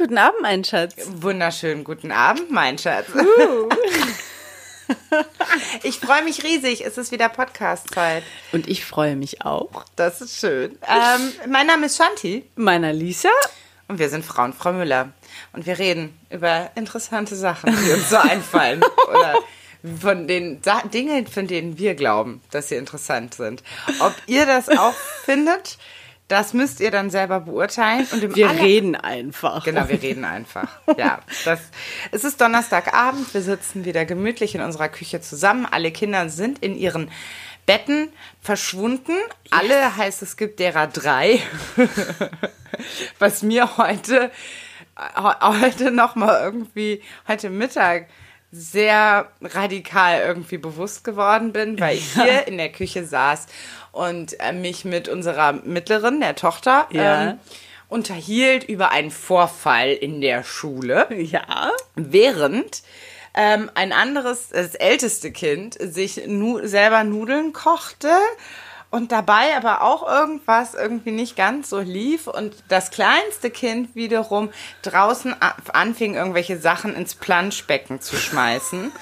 Guten Abend, mein Schatz. Wunderschönen guten Abend, mein Schatz. Uh. Ich freue mich riesig. Es ist wieder Podcast-Zeit. Und ich freue mich auch. Das ist schön. Ähm, mein Name ist Shanti Meiner Lisa. und wir sind Frau und Frau Müller. Und wir reden über interessante Sachen, die uns so einfallen. Oder von den Sa Dingen, von denen wir glauben, dass sie interessant sind. Ob ihr das auch findet, das müsst ihr dann selber beurteilen. Und im Wir aller- reden einfach. Genau, wir reden einfach. Ja, das, es ist Donnerstagabend. Wir sitzen wieder gemütlich in unserer Küche zusammen. Alle Kinder sind in ihren Betten verschwunden. Alle heißt es gibt derer drei. Was mir heute, he- heute nochmal irgendwie, heute Mittag sehr radikal irgendwie bewusst geworden bin, weil ich hier in der Küche saß und äh, mich mit unserer Mittleren, der Tochter, Ja. ähm, unterhielt über einen Vorfall in der Schule, Ja. während ähm, ein anderes, das älteste Kind, sich nu selber Nudeln kochte und dabei aber auch irgendwas irgendwie nicht ganz so lief und das kleinste Kind wiederum draußen anfing, irgendwelche Sachen ins Planschbecken zu schmeißen.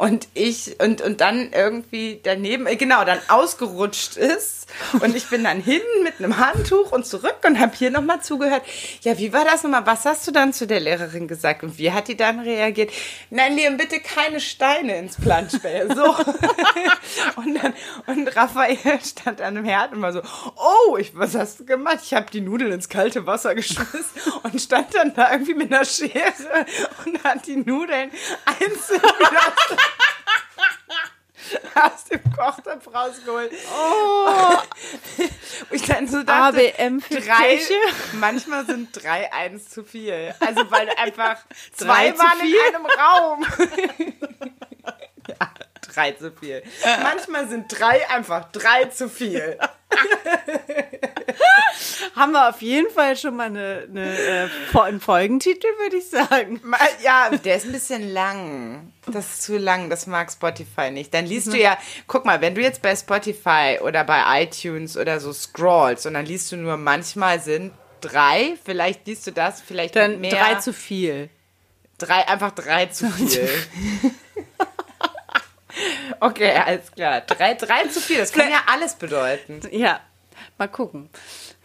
Und ich, und, und dann irgendwie daneben, äh, genau, dann ausgerutscht ist. Und ich bin dann hin mit einem Handtuch und zurück und habe hier nochmal zugehört. Ja, wie war das nochmal? Was hast du dann zu der Lehrerin gesagt? Und wie hat die dann reagiert? Nein, Liam, bitte keine Steine ins Planschbecken. So. und dann, und Raphael stand an dem Herd und war so, oh, ich, was hast du gemacht? Ich habe die Nudeln ins kalte Wasser geschmissen und stand dann da irgendwie mit einer Schere und hat die Nudeln einzeln wieder aus- dem Kochtopf rausgeholt. Oh. Ich dann so dachte, ABM für drei, Kirche? manchmal sind drei eins zu viel. Also weil einfach zwei waren in einem Raum. ja, drei zu viel. Manchmal sind drei einfach drei zu viel. Haben wir auf jeden Fall schon mal eine, eine, äh, einen Folgentitel, würde ich sagen. Ja, der ist ein bisschen lang. Das ist zu lang, das mag Spotify nicht. Dann liest du ja, guck mal, wenn du jetzt bei Spotify oder bei iTunes oder so scrollst und dann liest du nur, manchmal sind drei, vielleicht liest du das, vielleicht Dann mehr. drei zu viel. Drei, einfach drei zu viel. okay, alles klar. Drei, drei zu viel, das kann ja alles bedeuten. Ja, mal gucken.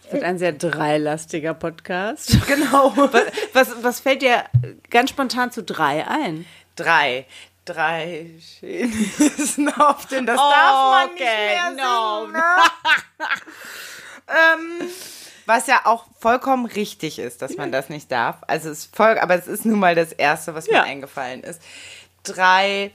Es wird ein sehr dreilastiger Podcast. Genau. Was, was, was fällt dir ganz spontan zu drei ein? Drei. Drei Chinesen auf den, das darf man nicht Okay, mehr no. singen, ne? ähm, was ja auch vollkommen richtig ist, dass man das nicht darf. Also es ist voll, aber es ist nun mal das Erste, was Ja. mir eingefallen ist. Drei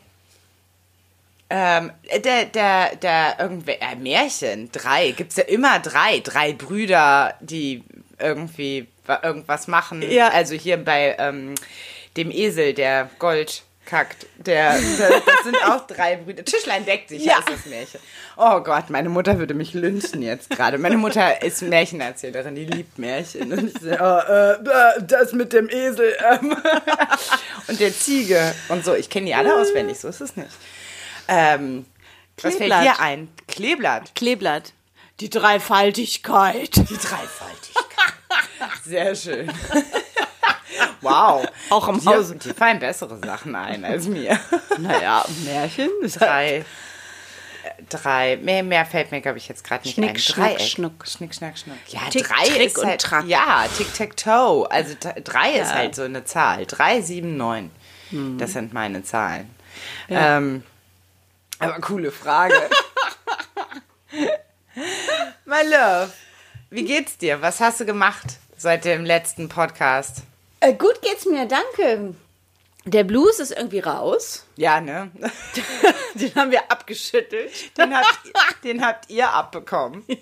ähm, der, der, der irgendwer, äh, Märchen, drei, gibt's ja immer drei, drei Brüder, die irgendwie wa- irgendwas machen. Ja. Also hier bei ähm, dem Esel, der Gold kackt, der, der, das sind auch drei Brüder. Tischlein deckt sich, Ja. ja. ist das Märchen. Oh Gott, meine Mutter würde mich lynchen jetzt gerade. Meine Mutter ist Märchenerzählerin, die liebt Märchen. Und ich so, oh, äh, das mit dem Esel ähm. und der Ziege und so. Ich kenne die alle auswendig, so ist es nicht. Ähm, was fällt dir ein? Kleeblatt. Kleeblatt. Die Dreifaltigkeit. Die Dreifaltigkeit. Sehr schön. Wow. Auch im Dir- Hause. Die fallen bessere Sachen ein als mir. Naja, Märchen. Ist Drei. äh, Drei. Mehr, mehr fällt mir, glaube ich, jetzt gerade nicht Schnick, ein. schnack, schnuck. Schnick, schnack, schnuck. Ja, Tick, drei Trick ist und halt, Track. Ja, Tic-Tac-Toe. Also drei ist Ja. halt so eine Zahl. Drei, sieben, neun. Hm. Das sind meine Zahlen. Ähm, aber coole Frage. My love, wie geht's dir? Was hast du gemacht seit dem letzten Podcast? Äh, gut geht's mir, danke. Der Blues ist irgendwie raus. Ja, ne? Den haben wir abgeschüttelt. Den habt, den habt ihr abbekommen.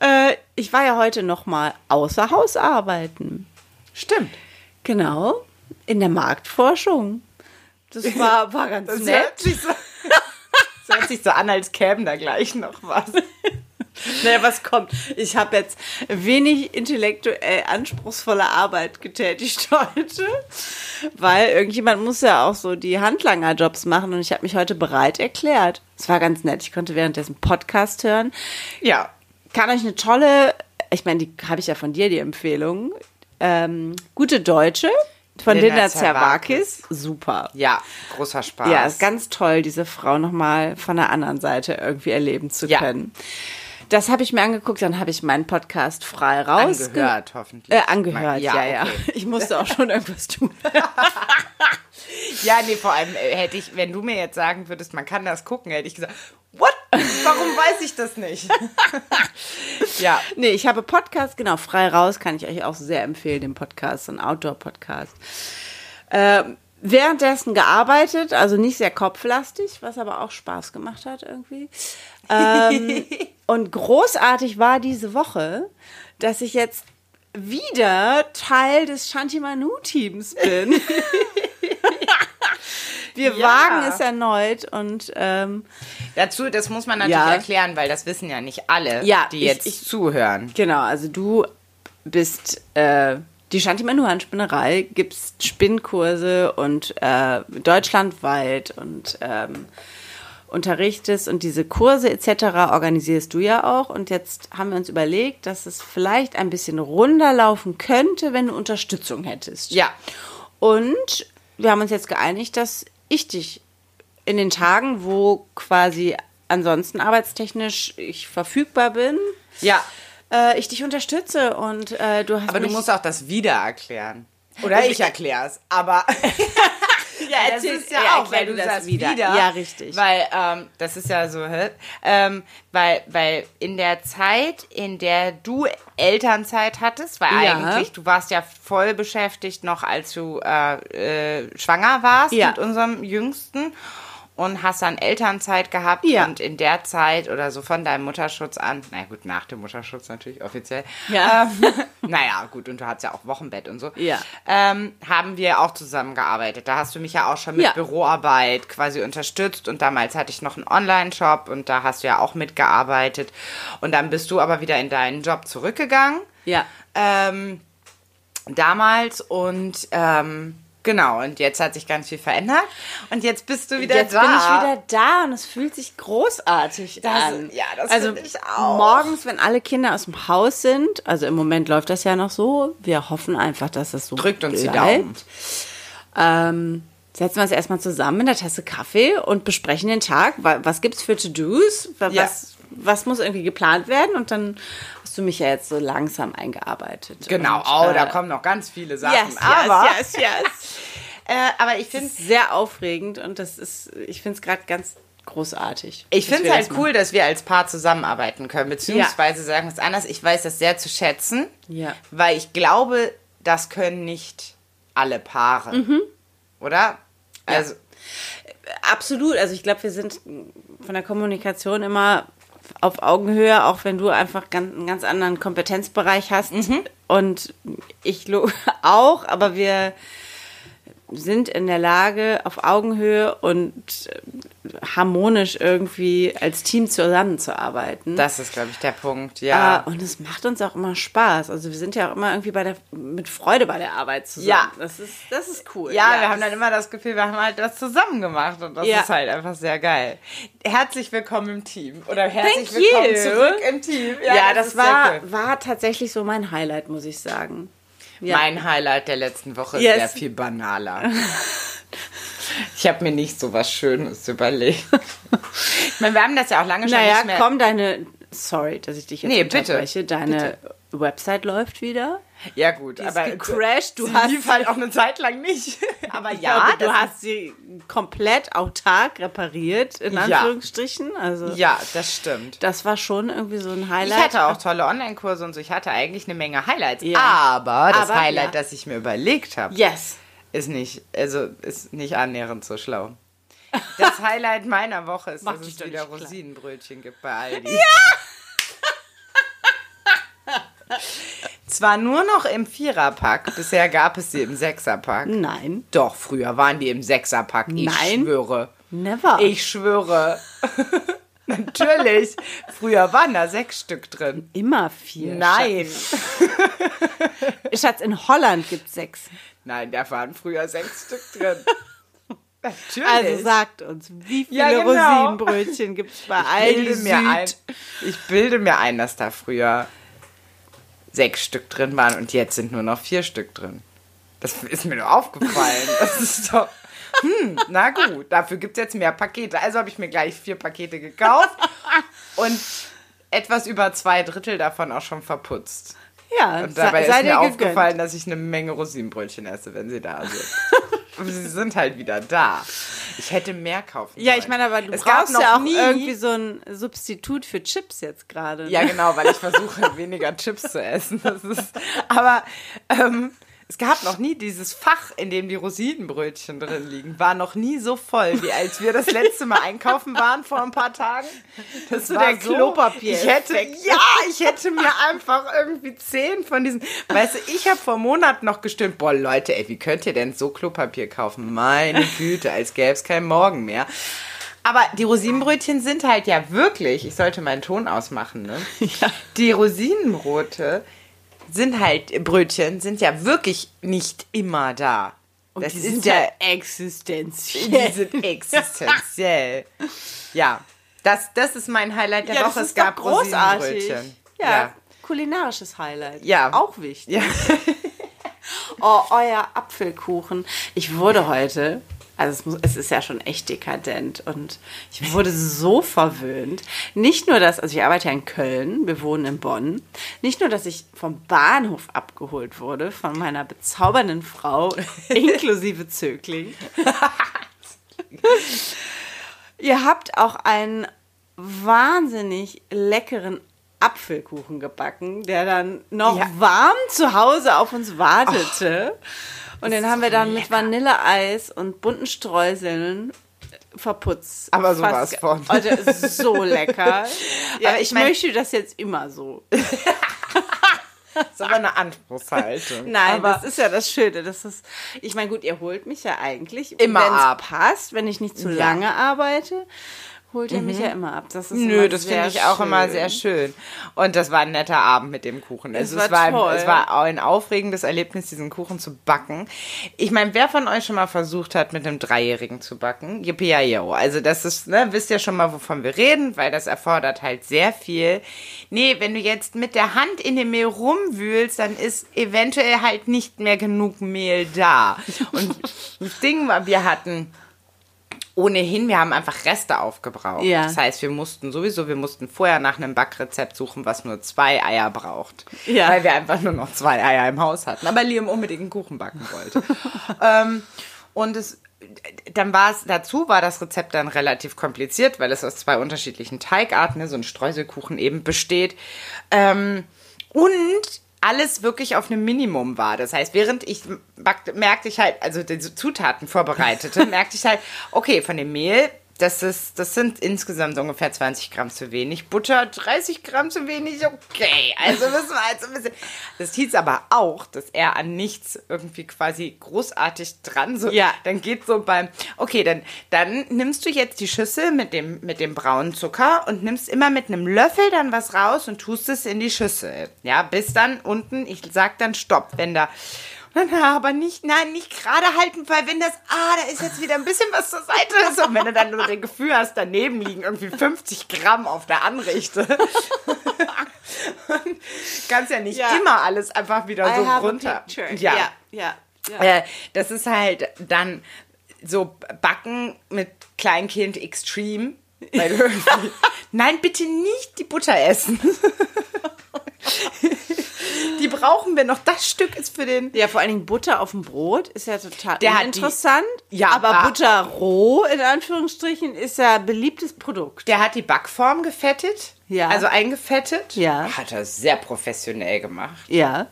Äh, ich war ja heute noch mal außer Haus arbeiten. Stimmt. Genau. In der Marktforschung. Das war, war ganz Das nett. hört, sich so, das hört sich so an, als käme da gleich noch was. Naja, was kommt? Ich habe jetzt wenig intellektuell anspruchsvolle Arbeit getätigt heute, weil irgendjemand muss ja auch so die Handlangerjobs machen und ich habe mich heute bereit erklärt. Es war ganz nett. Ich konnte währenddessen Podcast hören. Ja. Kann euch eine tolle, ich meine, die habe ich ja von dir, die Empfehlung. ähm, Gute Deutsche von Linda Zerwakis. Super. Ja, großer Spaß. Ja, ist ganz toll, diese Frau nochmal von der anderen Seite irgendwie erleben zu Ja. können. Das habe ich mir angeguckt, dann habe ich meinen Podcast frei raus. Angehört, hoffentlich. Äh, angehört, ja, ja. okay. Ich musste auch schon irgendwas tun. Ja, nee, vor allem äh, hätte ich, wenn du mir jetzt sagen würdest, man kann das gucken, hätte ich gesagt? Warum weiß ich das nicht? ja. Nee, ich habe Podcast, genau, frei raus, kann ich euch auch sehr empfehlen, den Podcast, ein Outdoor-Podcast. Ähm, währenddessen gearbeitet, also nicht sehr kopflastig, was aber auch Spaß gemacht hat irgendwie. Ähm, und großartig war diese Woche, dass ich jetzt wieder Teil des Shantimanu-Teams bin. Wir Ja. wagen es erneut und ähm, Dazu, das muss man natürlich Ja. erklären, weil das wissen ja nicht alle, Ja, die ich- jetzt ich- zuhören. Genau, also du bist äh, die Shantimanu Handspinnerei, gibst Spinnkurse und äh, deutschlandweit und ähm, unterrichtest und diese Kurse etc. organisierst du ja auch. Und jetzt haben wir uns überlegt, dass es vielleicht ein bisschen runder laufen könnte, wenn du Unterstützung hättest. Ja. Und wir haben uns jetzt geeinigt, dass ich dich in den Tagen, wo quasi ansonsten arbeitstechnisch ich verfügbar bin, Ja. äh, ich dich unterstütze und äh, du hast Aber du musst auch das wieder erklären. Oder ich erkläre es, aber ja, das erzähl- ist ja, ja, auch, weil du das sagst wieder. wieder. Ja, richtig. Weil ähm, das ist ja so, hä? ähm, weil, weil in der Zeit, in der du Elternzeit hattest, weil Ja. eigentlich, du warst ja voll beschäftigt noch, als du äh, äh, schwanger warst Ja. mit unserem Jüngsten und hast dann Elternzeit gehabt Ja. und in der Zeit oder so von deinem Mutterschutz an, na gut, nach dem Mutterschutz natürlich offiziell, Ja. ähm, naja, gut, und du hattest ja auch Wochenbett und so. Ja. Ähm, haben wir auch zusammengearbeitet. Da hast du mich ja auch schon mit Ja. Büroarbeit quasi unterstützt. Und damals hatte ich noch einen Online-Shop und da hast du ja auch mitgearbeitet. Und dann bist du aber wieder in deinen Job zurückgegangen. ja. Ähm, damals und ähm, genau, und jetzt hat sich ganz viel verändert. Und jetzt bist du wieder Jetzt da. bin ich wieder da und es fühlt sich großartig Das- an. ja, das also finde ich auch. morgens, wenn alle Kinder aus dem Haus sind, also im Moment läuft das ja noch so, wir hoffen einfach, dass das so Drückt uns die bleibt. Daumen. Ähm, setzen wir uns erstmal zusammen mit einer Tasse Kaffee und besprechen den Tag. Wa- Was gibt's für To-Dos? Wa- Ja. Was, was muss irgendwie geplant werden? Und dann du mich ja jetzt so langsam eingearbeitet. Genau, und, oh, da äh, kommen noch ganz viele Sachen. Yes, aber, yes, yes, yes. Äh, aber ich finde Sehr aufregend und das ist, ich finde es gerade ganz großartig. Ich finde es das halt cool, dass wir als Paar zusammenarbeiten können, beziehungsweise Ja. sagen wir es anders, ich weiß das sehr zu schätzen, Ja. weil ich glaube, das können nicht alle Paare. Mhm. Oder? Also, Absolut. Also ich glaube, wir sind von der Kommunikation immer auf Augenhöhe, auch wenn du einfach ganz, einen ganz anderen Kompetenzbereich hast. Und ich auch, aber wir sind in der Lage, auf Augenhöhe und äh, harmonisch irgendwie als Team zusammenzuarbeiten. das ist, glaube ich, der Punkt, ja. Äh, und es macht uns auch immer Spaß. Also wir sind ja auch immer irgendwie bei der, mit Freude bei der Arbeit zusammen. Ja. Das ist, das ist cool. ja, wir haben dann immer das Gefühl, wir haben halt was zusammen gemacht und das Ja. ist halt einfach sehr geil. Herzlich willkommen im Team oder herzlich Thank willkommen you. zurück im Team. Ja, das, ist sehr war, war tatsächlich so mein Highlight, muss ich sagen. Ja. Mein Highlight der letzten Woche ist Yes. sehr viel banaler. Ich habe mir nicht so was Schönes überlegt. Ich meine, wir haben das ja auch lange schon naja, nicht mehr. komm, deine. Sorry, dass ich dich jetzt Nee, bitte. Deine Website läuft wieder. Ja gut, ist aber gecrashed, du sie hast- lief halt auch eine Zeit lang nicht. Aber ja, Ja, du hast sie komplett autark repariert, in Ja. Anführungsstrichen. Also, ja, das stimmt. das war schon irgendwie so ein Ich Highlight. hatte auch tolle Online-Kurse und so. Ich hatte eigentlich eine Menge Highlights. Ja. Aber das Aber, Highlight, ja. das ich mir überlegt habe, Yes. ist nicht, also ist nicht annähernd so schlau. Das Highlight meiner Woche ist, Mach dass es wieder. Rosinenbrötchen gibt bei Aldi. Zwar nur noch im Viererpack, bisher gab es sie im Sechserpack. Nein. Doch, früher waren die im Sechserpack. Ich Nein. schwöre. Never. Ich schwöre. Natürlich. Früher waren da sechs Stück drin. Immer vier. Nein. Schatz, Schatz in Holland gibt es sechs. Nein, da waren früher sechs Stück drin. Natürlich. Also sagt uns, wie viele Ja, genau. Rosinenbrötchen gibt es bei Aldi mir ein, Süd? ich bilde mir ein, dass da früher sechs Stück drin waren und jetzt sind nur noch vier Stück drin. Das ist mir nur aufgefallen. Das ist doch. Hm, na gut, dafür gibt es jetzt mehr Pakete. Also habe ich mir gleich vier Pakete gekauft und etwas über zwei Drittel davon auch schon verputzt. Ja, Und dabei sei ist mir aufgefallen, dass ich eine Menge Rosinenbrötchen esse, wenn sie da sind. Aber sie sind halt wieder da. Ich hätte mehr kaufen Ja, sollen. ich meine, aber du es gab brauchst noch ja auch nie, irgendwie so ein Substitut für Chips jetzt gerade. ne? Ja, genau, weil ich versuche, weniger Chips zu essen. Das ist, aber ähm, es gab noch nie dieses Fach, in dem die Rosinenbrötchen drin liegen. War noch nie so voll, wie als wir das letzte Mal einkaufen waren vor ein paar Tagen. Das So der Klopapier- Ich hätte, ja, ich hätte mir einfach irgendwie zehn von diesen. Weißt du, ich habe vor Monaten noch gestimmt, boah, Leute, ey, wie könnt ihr denn so Klopapier kaufen? Meine Güte, als gäbe es keinen Morgen mehr. Aber die Rosinenbrötchen sind halt ja wirklich, ich sollte meinen Ton ausmachen, ne? Ja. Die Rosinenbrote sind halt, Brötchen sind ja wirklich nicht immer da. Und das die ist sind ja, ja existenziell. die sind existenziell. ja, das, das ist mein Highlight der Ja, das Woche. ist Es gab großartig. Rosinenbrötchen. Ja, kulinarisches Highlight. Ja. Auch wichtig. Ja. Oh, euer Apfelkuchen. Ich wurde heute, also es, muss, es ist ja schon echt dekadent und ich wurde so verwöhnt. Nicht nur, dass, also ich arbeite ja in Köln, wir wohnen in Bonn. Nicht nur, dass ich vom Bahnhof abgeholt wurde von meiner bezaubernden Frau inklusive Zögling. Ihr habt auch einen wahnsinnig leckeren Apfelkuchen gebacken, der dann noch Ja. warm zu Hause auf uns wartete. und den haben wir dann mit Vanilleeis und bunten Streuseln verputzt. Aber sowas Fast ge- von. Also, es ist so lecker. Ja, Aber ich ich mein- möchte das jetzt immer so. Das ist aber eine Anspruchshaltung. Nein, aber das ist ja das Schöne. Das ist, ich meine, gut, ihr holt mich ja eigentlich Immer wenn's ab. passt, wenn ich nicht zu Ja. Lange arbeite, holt ihr mich ja immer ab. Das ist Nö, das finde ich auch immer sehr schön. Und das war ein netter Abend mit dem Kuchen. Also Es es, war war, toll. es war ein aufregendes Erlebnis, diesen Kuchen zu backen. Ich meine, wer von euch schon mal versucht hat, mit einem Dreijährigen zu backen? Yippie Also das ist, ne, wisst ihr schon mal, wovon wir reden, weil das erfordert halt sehr viel. Nee, wenn du jetzt mit der Hand in dem Mehl rumwühlst, dann ist eventuell halt nicht mehr genug Mehl da. Und das Ding war, wir hatten ohnehin, wir haben einfach Reste aufgebraucht. Ja. Das heißt, wir mussten sowieso, wir mussten vorher nach einem Backrezept suchen, was nur zwei Eier braucht. Ja. Weil wir einfach nur noch zwei Eier im Haus hatten. Aber Liam unbedingt einen Kuchen backen wollte. ähm, und es, dann war es, dazu war das Rezept dann relativ kompliziert, weil es aus zwei unterschiedlichen Teigarten, so ein Streuselkuchen eben besteht. Ähm, und alles wirklich auf einem Minimum war. Das heißt, während ich merkte ich halt, also die Zutaten vorbereitete, merkte ich halt, okay, von dem Mehl, das, ist, das sind insgesamt ungefähr 20 Gramm zu wenig. Butter 30 Gramm zu wenig, okay. Also müssen wir halt so ein bisschen. Das hieß aber auch, dass er an nichts irgendwie quasi großartig dran so. Ja. Dann geht so beim, okay, dann, dann nimmst du jetzt die Schüssel mit dem, mit dem braunen Zucker und nimmst immer mit einem Löffel dann was raus und tust es in die Schüssel. Ja, bis dann unten, ich sag dann Stopp, wenn da, na, aber nicht, nein, nicht gerade halten, weil wenn das, ah, da ist jetzt wieder ein bisschen was zur Seite ist und wenn du dann nur das Gefühl hast, daneben liegen irgendwie 50 Gramm auf der Anrichte. Kannst ja nicht Ja. immer alles einfach wieder so I have runter. Ja. ja, ja. ja. Äh, das ist halt dann so Backen mit Kleinkind extreme. Nein, bitte nicht die Butter essen. die brauchen wir noch. Das Stück ist für den. Ja, vor allen Dingen Butter auf dem Brot ist ja total Der interessant. Ja, aber. Butter roh, in Anführungsstrichen, ist ja ein beliebtes Produkt. Der hat die Backform gefettet. Ja. Also eingefettet. Ja. Hat er sehr professionell gemacht. Ja.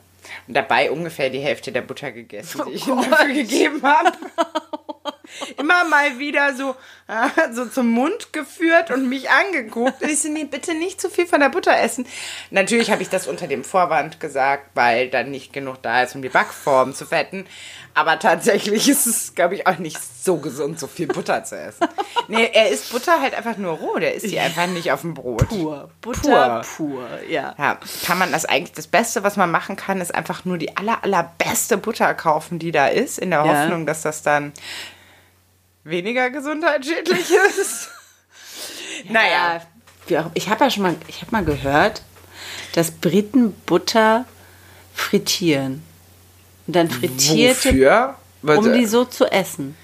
Und dabei ungefähr die Hälfte der Butter gegessen, die ich ihm dafür gegeben habe. Immer mal wieder so, äh, so zum Mund geführt und mich angeguckt. Und ich so, nee, bitte nicht zu viel von der Butter essen. Natürlich habe ich das unter dem Vorwand gesagt, weil dann nicht genug da ist, um die Backform zu fetten. Aber tatsächlich ist es, glaube ich, auch nicht so gesund, so viel Butter zu essen. Nee, er isst Butter halt einfach nur roh. Der isst die einfach nicht auf dem Brot. Pur. Butter Pur. pur, ja. Ja, kann man das eigentlich, das Beste, was man machen kann, ist einfach nur die aller, allerbeste Butter kaufen, die da ist, in der Ja. Hoffnung, dass das dann weniger gesundheitsschädlich ist. naja, Wie auch- Ich habe ja schon mal, ich habe mal gehört, dass Briten Butter frittieren. Und dann frittierte, Wofür? um die so zu essen.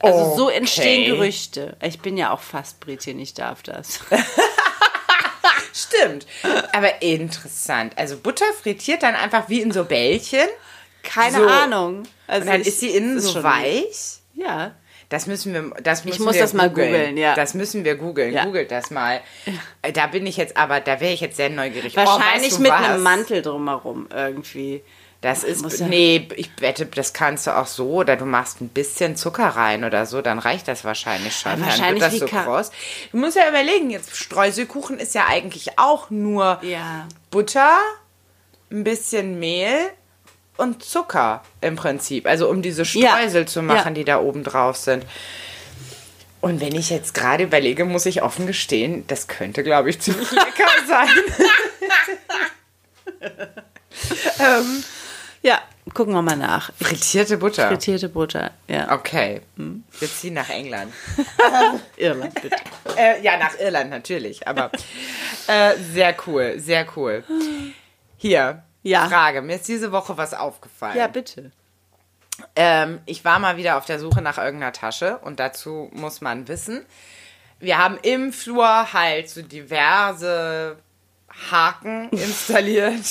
Also so Okay. entstehen Gerüchte. Ich bin ja auch fast Britin, ich darf das. Stimmt. Aber interessant. Also Butter frittiert dann einfach wie in so Bällchen. Keine So. Ahnung. Also Und dann ist sie innen so weich. Ja. Das müssen wir, das müssen muss wir das mal googeln, ja. Das müssen wir googeln. Ja. Googelt das mal. Da bin ich jetzt, aber da wäre ich jetzt sehr neugierig. Wahrscheinlich oh, weißt du mit was? einem Mantel drumherum irgendwie. Das ist, ja- nee, ich wette, das kannst du auch so, oder du machst ein bisschen Zucker rein oder so, dann reicht das wahrscheinlich schon. Ja, dann wahrscheinlich wird das so kross. Du musst ja überlegen, jetzt Streuselkuchen ist ja eigentlich auch nur Ja. Butter, ein bisschen Mehl und Zucker im Prinzip. Also um diese Ja. Streusel zu machen, Ja. die da oben drauf sind. Und wenn ich jetzt gerade überlege, muss ich offen gestehen, das könnte, glaube ich, ziemlich lecker sein. ähm, Ja, gucken wir mal nach. frittierte Butter. Frittierte Butter, ja. Okay. Hm. Wir ziehen nach England. Irland, bitte. Äh, ja, nach Irland natürlich, aber äh, sehr cool, sehr cool. Hier, Ja. Frage. Mir ist diese Woche was aufgefallen. Ja, bitte. Ähm, ich war mal wieder auf der Suche nach irgendeiner Tasche und dazu muss man wissen, wir haben im Flur halt so diverse Haken installiert.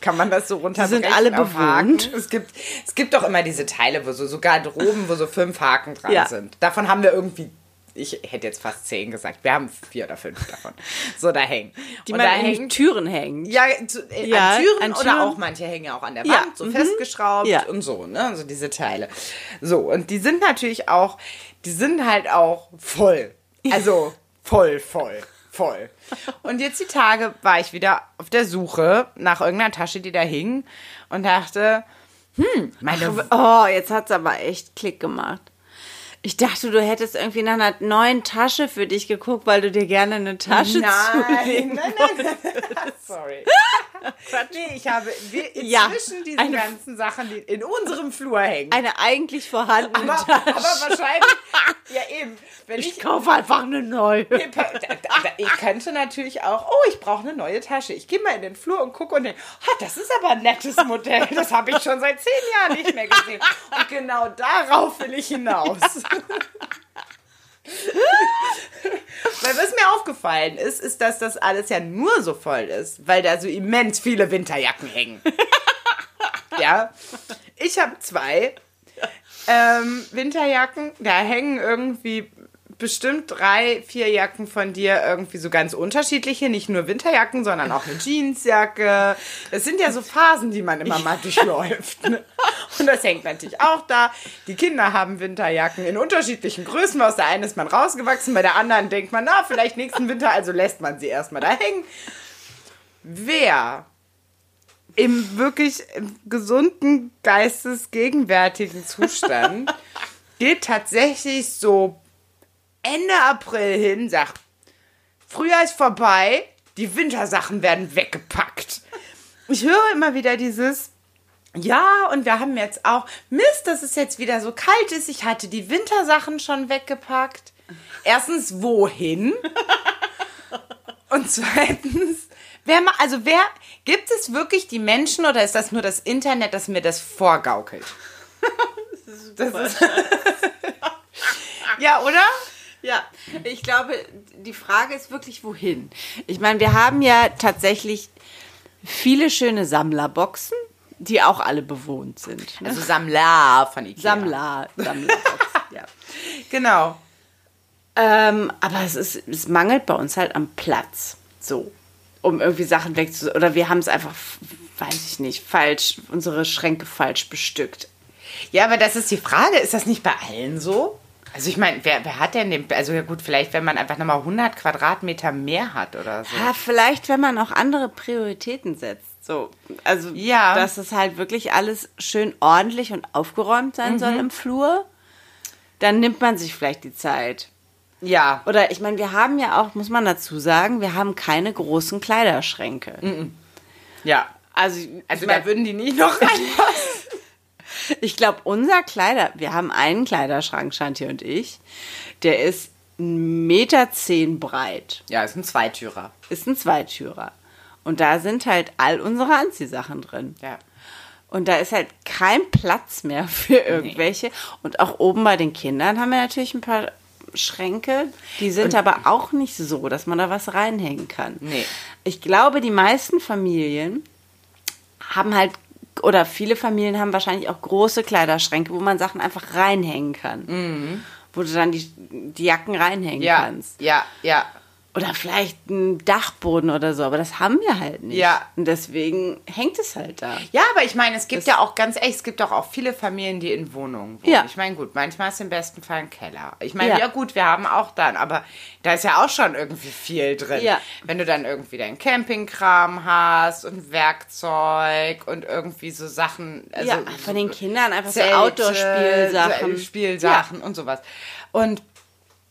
Kann man das so runterbrechen? alle auf bewohnt. Haken? Es gibt, es gibt doch immer diese Teile, wo so sogar droben, wo so fünf Haken dran Ja. sind. Davon haben wir irgendwie, ich hätte jetzt fast zehn gesagt, wir haben vier oder fünf davon. So da hängen. Die und man da hängt Türen hängt. ja, zu, äh, Ja, an, Türen an oder Türen. auch manche hängen ja auch an der Wand, Ja, so mhm. festgeschraubt Ja. und so, ne? Also diese Teile. So, und die sind natürlich auch, die sind halt auch voll. Also voll, voll, voll. Und jetzt die Tage war ich wieder auf der Suche nach irgendeiner Tasche, die da hing und dachte, hm, meine Oh, jetzt hat's aber echt Klick gemacht. Ich dachte, du hättest irgendwie nach einer neuen Tasche für dich geguckt, weil du dir gerne eine Tasche Nein, zulegen nein, nein, nein. Sorry. Nee, ich habe wir- Ja, inzwischen diese eine- ganzen Sachen, die in unserem Flur hängen. Eine eigentlich vorhandene aber, Tasche. aber wahrscheinlich, ja eben, wenn ich, ich kaufe einfach eine neue. ich könnte natürlich auch, oh, ich brauche eine neue Tasche. Ich gehe mal in den Flur und gucke und denke, ah, das ist aber ein nettes Modell. Das habe ich schon seit zehn Jahren nicht mehr gesehen. Und genau darauf will ich hinaus. Weil was mir aufgefallen ist, ist, dass das alles ja nur so voll ist, weil da so immens viele Winterjacken hängen. ja, ich habe zwei ähm, Winterjacken. Da hängen irgendwie bestimmt drei, vier Jacken von dir irgendwie so ganz unterschiedliche. Nicht nur Winterjacken, sondern auch eine Jeansjacke. Das sind ja so Phasen, die man immer mal durchläuft. Ne? Und das hängt natürlich auch da. Die Kinder haben Winterjacken in unterschiedlichen Größen. Aus der einen ist man rausgewachsen, bei der anderen denkt man, na, vielleicht nächsten Winter, also lässt man sie erstmal da hängen. Wer im wirklich gesunden, geistesgegenwärtigen Zustand geht tatsächlich so Ende April hin, sagt, Frühjahr ist vorbei, die Wintersachen werden weggepackt. Ich höre immer wieder dieses, ja, und wir haben jetzt auch, Mist, dass es jetzt wieder so kalt ist, ich hatte die Wintersachen schon weggepackt. Erstens, wohin? Und zweitens, wer ma also wer, gibt es wirklich die Menschen oder ist das nur das Internet, das mir das vorgaukelt? Das ist ja, oder? Ja, ich glaube, die Frage ist wirklich, wohin? Ich meine, wir haben ja tatsächlich viele schöne Sammlerboxen, die auch alle bewohnt sind. Ne? Also Sammler von Ikea. Sammler, Sammlerboxen, ja. Genau. Ähm, aber es, ist, es mangelt bei uns halt am Platz. So. Um irgendwie Sachen wegzu. Oder wir haben es einfach, weiß ich nicht, falsch, unsere Schränke falsch bestückt. Ja, aber das ist die Frage, ist das nicht bei allen so? Also ich meine, wer, wer hat denn den, also ja gut, vielleicht wenn man einfach nochmal 100 Quadratmeter mehr hat oder so. Ja, vielleicht, wenn man auch andere Prioritäten setzt. So, also, Ja. dass es halt wirklich alles schön ordentlich und aufgeräumt sein soll im Flur, dann nimmt man sich vielleicht die Zeit. Ja. Oder ich meine, wir haben ja auch, muss man dazu sagen, wir haben keine großen Kleiderschränke. Ja. Also, Also da würden die nicht noch reinpassen. ich glaube, unser Kleider, wir haben einen Kleiderschrank, Shanti und ich, der ist 1,10 Meter zehn breit. ja, ist ein Zweitürer. Ist ein Zweitürer. Und da sind halt all unsere Anziehsachen drin. Ja. Und da ist halt kein Platz mehr für irgendwelche. Und auch oben bei den Kindern haben wir natürlich ein paar Schränke. Die sind aber auch nicht so, dass man da was reinhängen kann. Nee. Ich glaube, die meisten Familien haben halt, oder viele Familien haben wahrscheinlich auch große Kleiderschränke, wo man Sachen einfach reinhängen kann. Wo du dann die, die Jacken reinhängen Ja, kannst. ja, ja. Oder vielleicht ein Dachboden oder so, aber das haben wir halt nicht. Ja. Und deswegen hängt es halt da. Ja, aber ich meine, es gibt Das- ja auch ganz ehrlich, es gibt doch auch viele Familien, die in Wohnungen wohnen. Ja. Ich meine, gut, manchmal ist im besten Fall ein Keller. Ich meine, Ja. ja. gut, wir haben auch dann, aber da ist ja auch schon irgendwie viel drin. Ja. Wenn du dann irgendwie deinen Campingkram hast und Werkzeug und irgendwie so Sachen. Also ja, von den Kindern einfach so Zelte, Outdoor-Spielsachen. Spielsachen und sowas. Und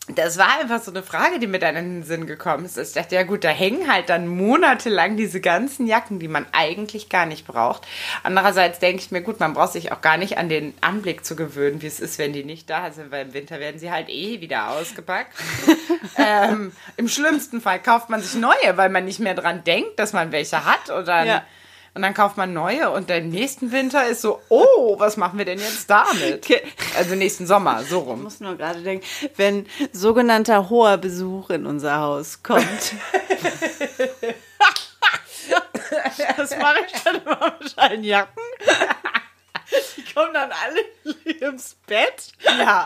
das war einfach so eine Frage, die mir dann in den Sinn gekommen ist. Ich dachte, ja gut, da hängen halt dann monatelang diese ganzen Jacken, die man eigentlich gar nicht braucht. Andererseits denke ich mir, gut, man braucht sich auch gar nicht an den Anblick zu gewöhnen, wie es ist, wenn die nicht da sind, weil im Winter werden sie halt eh wieder ausgepackt. ähm, Im schlimmsten Fall kauft man sich neue, weil man nicht mehr dran denkt, dass man welche hat. Oder Ja. Und dann kauft man neue und der nächsten Winter ist so, oh, was machen wir denn jetzt damit? Also nächsten Sommer, so Ich rum. muss nur gerade denken, wenn sogenannter hoher Besuch in unser Haus kommt. das mache ich dann immer mit allen Jacken. Die kommen dann alle ins Bett. Ja,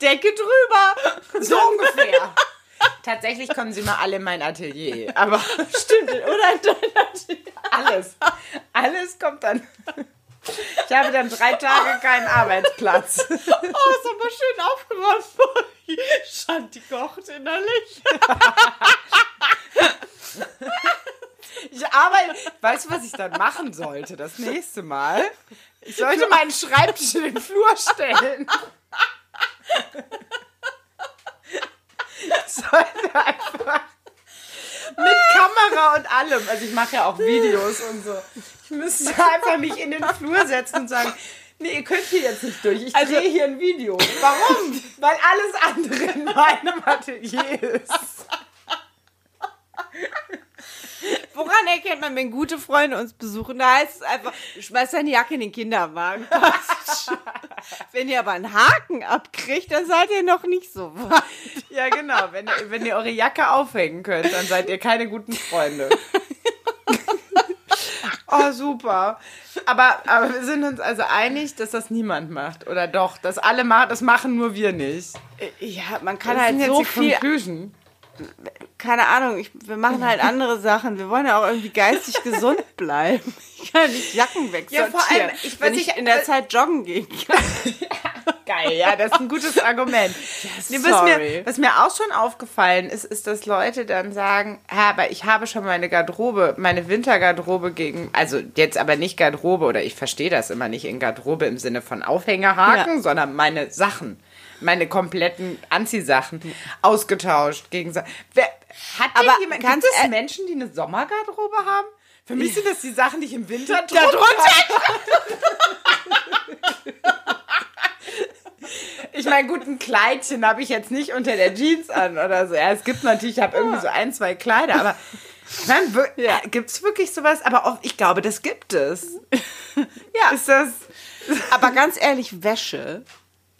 Decke drüber. so ungefähr. Tatsächlich kommen sie mal alle in mein Atelier. Aber Stimmt, oder? in dein alles, alles kommt dann. Ich habe dann drei Tage keinen Arbeitsplatz. Oh, ist aber schön aufgeräumt. Shanti kocht innerlich. Ich arbeite. Weißt du, was ich dann machen sollte das nächste Mal? Ich sollte meinen Schreibtisch in den Flur stellen. Sollte einfach mit Kamera und allem. Also ich mache ja auch Videos und so. Ich müsste einfach mich in den Flur setzen und sagen, nee, ihr könnt hier jetzt nicht durch. Ich Also- drehe hier ein Video. Warum? Weil alles andere in meinem Atelier ist. Woran erkennt man, wenn gute Freunde uns besuchen? Da heißt es einfach, schmeiß deine Jacke in den Kinderwagen. Wenn ihr aber einen Haken abkriegt, dann seid ihr noch nicht so weit. Ja, genau. Wenn, ihr- wenn ihr eure Jacke aufhängen könnt, dann seid ihr keine guten Freunde. Oh, super. Aber, aber wir sind uns also einig, dass das niemand macht. Oder doch, dass alle machen, das machen nur wir nicht. Ja, man kann Das halt sind jetzt so die viel, Conclusion. Keine Ahnung, ich, wir machen halt andere Sachen. Wir wollen ja auch irgendwie geistig gesund bleiben. Ich kann nicht Jacken wegsortieren, Ja, vor allem, ich- wenn ich ich- in der Zeit joggen gehen kann. Geil, ja, das ist ein gutes Argument. nee, was, sorry. mir, was mir auch schon aufgefallen ist, ist, dass Leute dann sagen, ja, aber ich habe schon meine Garderobe, meine Wintergarderobe gegen, also jetzt aber nicht Garderobe oder ich verstehe das immer nicht in Garderobe im Sinne von Aufhängerhaken, Ja. sondern meine Sachen, meine kompletten Anziehsachen ausgetauscht gegen Sa- Wer, hat Aber jemand, ganz gibt es ehr- Menschen, die eine Sommergarderobe haben? Für mich sind das die Sachen, die ich im Winter Da drunter drunter. Ich meine, gut, ein Kleidchen habe ich jetzt nicht unter der Jeans an oder so. Ja, es gibt natürlich, ich habe irgendwie so ein, zwei Kleider, aber nein, wir- Ja. gibt es wirklich sowas? Aber auch, ich glaube, das gibt es. Ja, Ist das. aber ganz ehrlich, Wäsche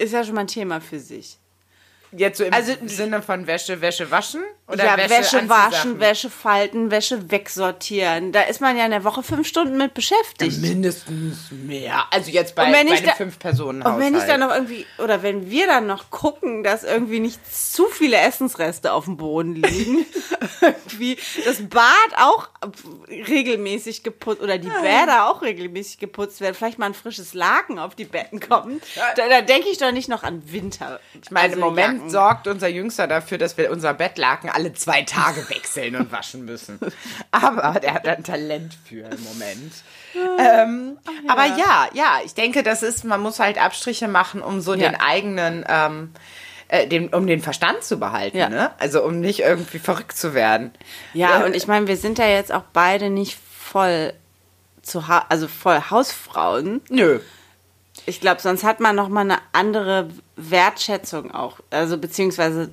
ist ja schon mal ein Thema für sich. Jetzt so im Also- Sinne von Wäsche, Wäsche waschen? Oder ja, Wäsche, Anziehsachen? waschen, Wäsche falten, Wäsche wegsortieren. Da ist man ja in der Woche fünf Stunden mit beschäftigt. Mindestens mehr. Also jetzt bei, bei da- fünf Personen Und wenn ich dann noch irgendwie, oder wenn wir dann noch gucken, dass irgendwie nicht zu viele Essensreste auf dem Boden liegen, irgendwie das Bad auch regelmäßig geputzt oder die Bäder auch regelmäßig geputzt werden, vielleicht mal ein frisches Laken auf die Betten kommt, da, da denke ich doch nicht noch an Winter. Ich meine, Also im Moment Sorgt unser Jüngster dafür, dass wir unser Bettlaken alle zwei Tage wechseln und waschen müssen. Aber der hat ein Talent für im Moment. Ähm, Aber ja, ja, ich denke, das ist, man muss halt Abstriche machen, um so Ja. den eigenen, ähm, äh, den, um den Verstand zu behalten, Ja. ne? Also um nicht irgendwie verrückt zu werden. Ja, und ich meine, wir sind ja jetzt auch beide nicht voll zu ha also voll Hausfrauen. Nö. Ich glaube, sonst hat man noch mal eine andere Wertschätzung auch, also beziehungsweise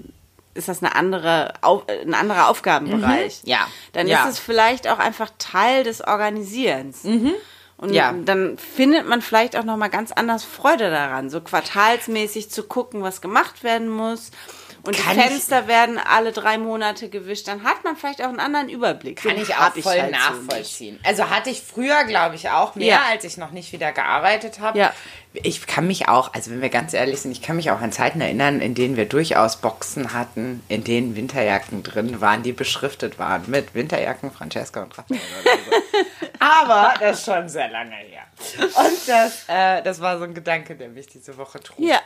ist das eine andere, ein anderer Aufgabenbereich. Mhm. Ja. Dann Ja. ist es vielleicht auch einfach Teil des Organisierens. Und Mhm. Ja. dann findet man vielleicht auch nochmal ganz anders Freude daran, so quartalsmäßig zu gucken, was gemacht werden muss. Und Kann die ich- Fenster werden alle drei Monate gewischt. Dann hat man vielleicht auch einen anderen Überblick. Kann So ich auch voll halt so nachvollziehen. also hatte ich früher, glaube ich, auch mehr, Ja. als ich noch nicht wieder gearbeitet habe. Ja. Ich kann mich auch, also wenn wir ganz ehrlich sind, ich kann mich auch an Zeiten erinnern, in denen wir durchaus Boxen hatten, in denen Winterjacken drin waren, die beschriftet waren mit Winterjacken Francesca und Raphael oder so. Aber das ist schon sehr lange her. Und das, äh, das war so ein Gedanke, der mich diese Woche trug. Ja.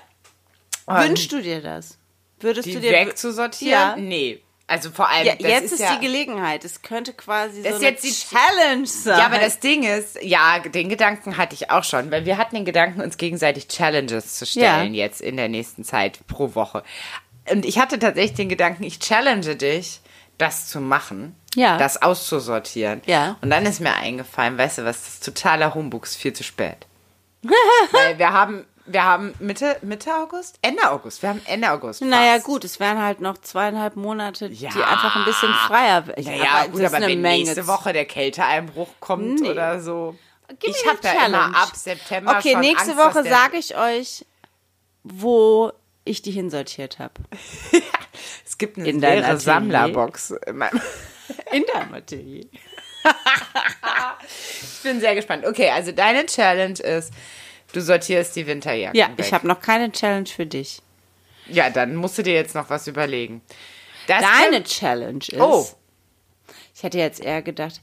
Und Wünschst du dir das? Würdest die du dir wegzusortieren? Ja. Nee. Also vor allem, Ja, jetzt ist, ist, ja, die Gelegenheit. Es könnte quasi so ist eine jetzt die- Challenge sein. Ja, aber das Ding ist, ja, den Gedanken hatte ich auch schon, weil wir hatten den Gedanken, uns gegenseitig Challenges zu stellen Ja. jetzt in der nächsten Zeit pro Woche. Und ich hatte tatsächlich den Gedanken, ich challenge dich, das zu machen, Ja. das auszusortieren. Ja. Und dann ist mir eingefallen, weißt du was, das ist totaler Humbug, ist viel zu spät. weil wir haben, wir haben Mitte, Mitte August? Ende August, wir haben Ende August. Naja, fast. gut, es wären halt noch zweieinhalb Monate, Ja. die einfach ein bisschen freier wären. Naja, gut, das ist aber wenn Menge nächste Woche der Kälteeinbruch kommt Nee. oder so. Gib ich habe ja immer ab September Okay, schon nächste Angst, Woche sage ich euch, wo ich die hinsortiert habe. Es gibt eine In leere. Sammlerbox. In In deinem Atelier. ich bin sehr gespannt. Okay, also deine Challenge ist, du sortierst die Winterjacken Ja, weg. ich habe noch keine Challenge für dich. Ja, dann musst du dir jetzt noch was überlegen. Das Deine Challenge ist. Oh. Ich hätte jetzt eher gedacht,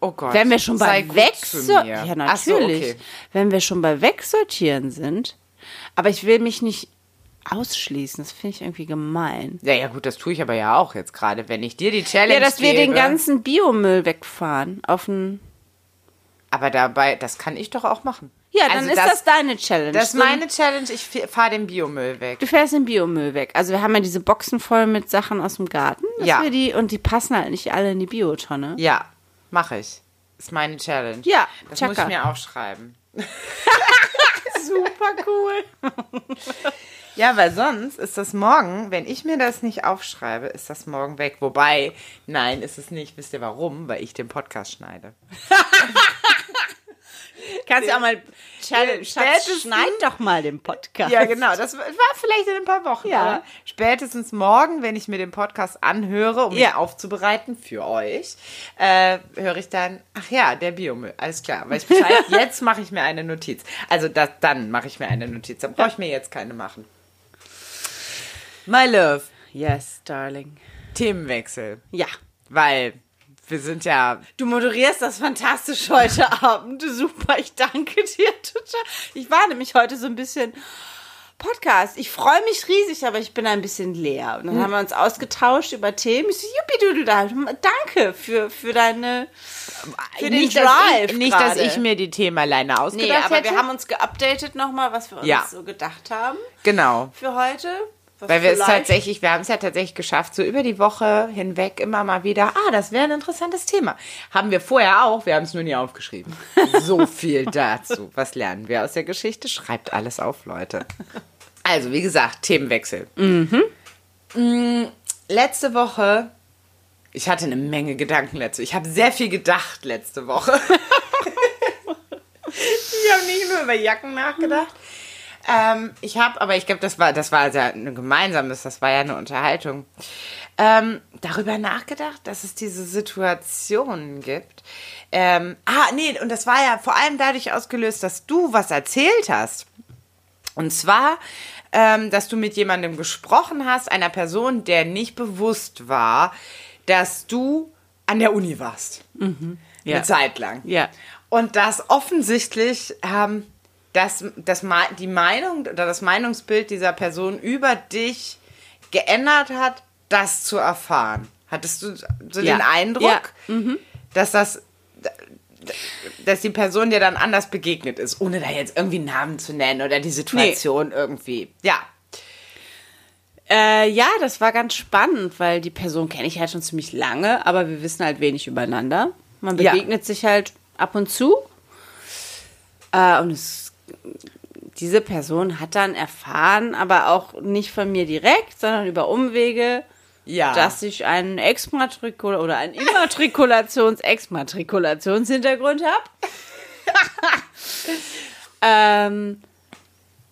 Oh Gott. wenn wir schon bei Wegsortieren. Ja, Ach so, natürlich. okay. Wenn wir schon bei Wegsortieren sind. Aber ich will mich nicht ausschließen. Das finde ich irgendwie gemein. Ja, ja, gut, das tue ich aber ja auch jetzt gerade. Wenn ich dir die Challenge Ja, dass wir den gebe- ganzen Biomüll wegfahren. Auf ein. Aber dabei, das kann ich doch auch machen. Ja, dann Also ist das, deine Challenge. Das ist So- meine Challenge. Ich fahre den Biomüll weg. Du fährst den Biomüll weg. Also wir haben ja diese Boxen voll mit Sachen aus dem Garten. Ja. Die, und die passen halt nicht alle in die Biotonne. Ja, mache ich. Ist meine Challenge. Ja, das muss tschakka. ich mir aufschreiben. Super cool. Ja, weil sonst ist das morgen, wenn ich mir das nicht aufschreibe, ist das morgen weg. Wobei, nein, ist es nicht. Wisst ihr warum? Weil ich den Podcast schneide. Kannst du auch mal Challenge. Schneid doch mal den Podcast. Ja, genau. Das war vielleicht in ein paar Wochen. Ja. Aber spätestens morgen, wenn ich mir den Podcast anhöre, um ihn Ja. aufzubereiten für euch, äh, höre ich dann, ach ja, der Biomüll. Alles klar. Weiß Bescheid. jetzt mache ich mir eine Notiz. Also das, dann mache ich mir eine Notiz. Dann brauche ich mir jetzt keine machen. My love. Yes, darling. Themenwechsel. Ja. Weil wir sind ja Du moderierst das fantastisch heute Abend. Super, ich danke dir total. Ich war nämlich heute so ein bisschen Podcast. Ich freue mich riesig, aber ich bin ein bisschen leer. Und dann haben wir uns ausgetauscht über Themen. Ich so, juppie da. Danke für, für deine, für den nicht, dass Drive ich, nicht, dass ich mir die Themen alleine Nee, ausgedacht aber hätte. wir haben uns geupdatet nochmal, was wir uns Ja. so gedacht haben genau. für heute. Was Weil wir es tatsächlich, wir haben es ja tatsächlich geschafft, so über die Woche hinweg immer mal wieder, ah, das wäre ein interessantes Thema. Haben wir vorher auch, wir haben es nur nie aufgeschrieben. So viel dazu. Was lernen wir aus der Geschichte? Schreibt alles auf, Leute. Also, wie gesagt, Themenwechsel. Mm, Letzte Woche, ich hatte eine Menge Gedanken letzte Ich habe sehr viel gedacht letzte Woche. ich habe nicht nur über Jacken nachgedacht. Ähm, ich habe, aber ich glaube, das war, das war ja ein gemeinsames, das war ja eine Unterhaltung. Ähm, darüber nachgedacht, dass es diese Situationen gibt. Ähm, ah, nee, und das war ja vor allem dadurch ausgelöst, dass du was erzählt hast. Und zwar, ähm, dass du mit jemandem gesprochen hast, einer Person, der nicht bewusst war, dass du an der Uni warst. Ja. Eine Zeit lang. Ja. Und dass offensichtlich ähm, dass, dass die Meinung oder das Meinungsbild dieser Person über dich geändert hat, das zu erfahren. Hattest du so Ja. den Eindruck, dass das dass die Person dir dann anders begegnet ist, ohne da jetzt irgendwie einen Namen zu nennen oder die Situation irgendwie. Ja. Äh, ja, das war ganz spannend, weil die Person kenne ich halt schon ziemlich lange, aber wir wissen halt wenig übereinander. Man Ja. begegnet sich halt ab und zu. Äh, und es, diese Person hat dann erfahren, aber auch nicht von mir direkt, sondern über Umwege, Ja. dass ich einen Exmatrikul oder einen Immatrikulations-Exmatrikulationshintergrund habe. ähm,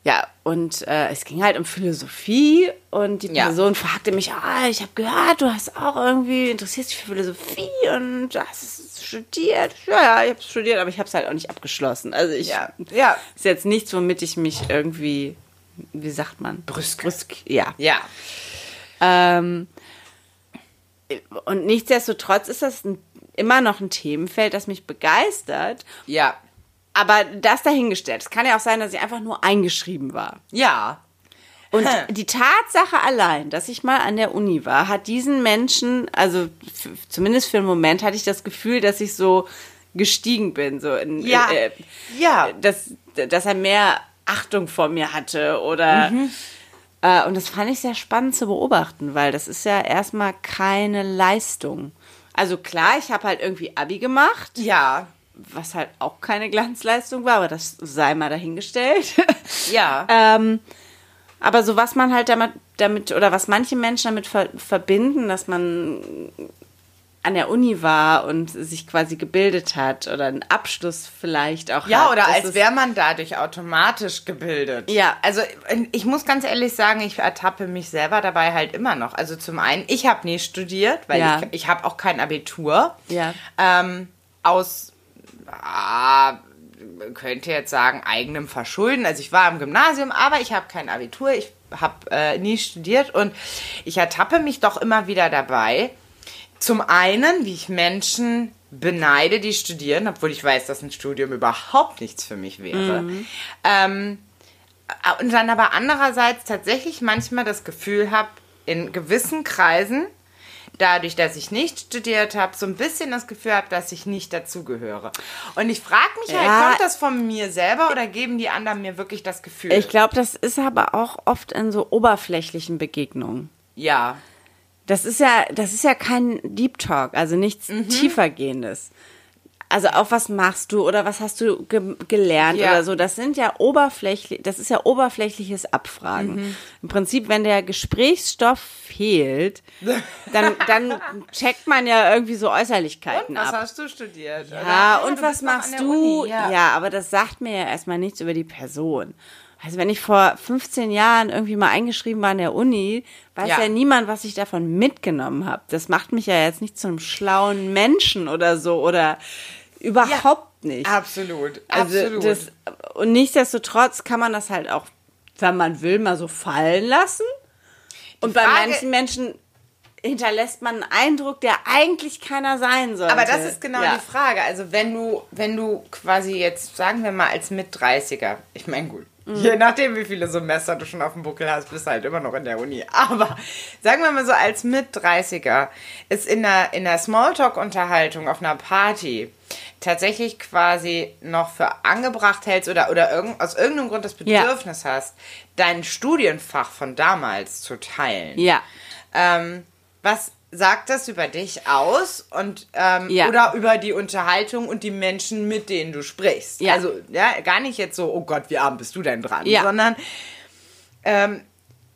ja, und äh, es ging halt um Philosophie und die Ja. Person fragte mich, ah, ich habe gehört, du hast auch irgendwie, interessierst dich für Philosophie und du hast studiert. Ja, ja, ich habe studiert, aber ich habe es halt auch nicht abgeschlossen. Also ich, Ja. Ja. ist jetzt nichts, womit ich mich irgendwie, wie sagt man? Brüsk. Brüsk, ja. Ja. Ähm, und nichtsdestotrotz ist das ein, immer noch ein Themenfeld, das mich begeistert. Ja. Aber das dahingestellt. Es kann ja auch sein, dass ich einfach nur eingeschrieben war. Ja. Und die Tatsache allein, dass ich mal an der Uni war, hat diesen Menschen, also zumindest für einen Moment, hatte ich das Gefühl, dass ich so gestiegen bin. So in, Ja. äh, Ja. dass, dass er mehr Achtung vor mir hatte oder. Äh, und das fand ich sehr spannend zu beobachten, weil das ist ja erstmal keine Leistung. Also klar, ich habe halt irgendwie Abi gemacht, Ja. Was halt auch keine Glanzleistung war, aber das sei mal dahingestellt. Ja. ähm, aber so was man halt damit, damit oder was manche Menschen damit ver verbinden, dass man an der Uni war und sich quasi gebildet hat oder einen Abschluss vielleicht auch Ja, hat. oder Das als wäre man dadurch automatisch gebildet. Ja. Also ich muss ganz ehrlich sagen, ich ertappe mich selber dabei halt immer noch. Also zum einen, ich habe nie studiert, weil Ja. ich, ich habe auch kein Abitur. Ja. Ähm, aus, ah, könnte jetzt sagen, eigenem Verschulden. Also ich war im Gymnasium, aber ich habe kein Abitur, ich habe äh, nie studiert und ich ertappe mich doch immer wieder dabei. Zum einen, wie ich Menschen beneide, die studieren, obwohl ich weiß, dass ein Studium überhaupt nichts für mich wäre. Ähm, und dann aber andererseits tatsächlich manchmal das Gefühl habe, in gewissen Kreisen, dadurch, dass ich nicht studiert habe, so ein bisschen das Gefühl habe, dass ich nicht dazugehöre. Und ich frage mich Ja. halt, kommt das von mir selber oder geben die anderen mir wirklich das Gefühl? Ich glaube, das ist aber auch oft in so oberflächlichen Begegnungen. ja. Das ist ja, das ist ja kein Deep Talk, also nichts Mhm. tiefergehendes. Also auch was machst du oder was hast du ge gelernt Ja. oder so. Das sind ja oberflächlich, das ist ja oberflächliches Abfragen. Mhm. Im Prinzip, wenn der Gesprächsstoff fehlt, dann, dann checkt man ja irgendwie so Äußerlichkeiten Was ab. hast du studiert? Ja, Oder? und was machst du? Ja. Ja. aber das sagt mir ja erstmal nichts über die Person. Also wenn ich vor 15 Jahren irgendwie mal eingeschrieben war an der Uni, weiß ja, Ja. niemand, was ich davon mitgenommen habe. Das macht mich ja jetzt nicht zu einem schlauen Menschen oder so oder überhaupt nicht. Absolut. Also absolut. das und nichtsdestotrotz kann man das halt auch, wenn man will, mal so fallen lassen. Und bei Frage- manchen Menschen hinterlässt man einen Eindruck, der eigentlich keiner sein sollte. Aber das ist genau Ja. die Frage. Also wenn du, wenn du quasi jetzt, sagen wir mal als Mit-30er, ich meine gut, je nachdem wie viele Semester du schon auf dem Buckel hast, bist du halt immer noch in der Uni. Aber sagen wir mal so als Mit-30er ist in der, in der Smalltalk-Unterhaltung auf einer Party tatsächlich quasi noch für angebracht hältst oder, oder irgend, aus irgendeinem Grund das Ja. Bedürfnis hast, dein Studienfach von damals zu teilen. Ja. Ähm, was sagt das über dich aus und ähm, Ja. oder über die Unterhaltung und die Menschen, mit denen du sprichst? Ja. Also ja, gar nicht jetzt so, oh Gott, wie arm bist du denn dran, Ja. sondern ähm,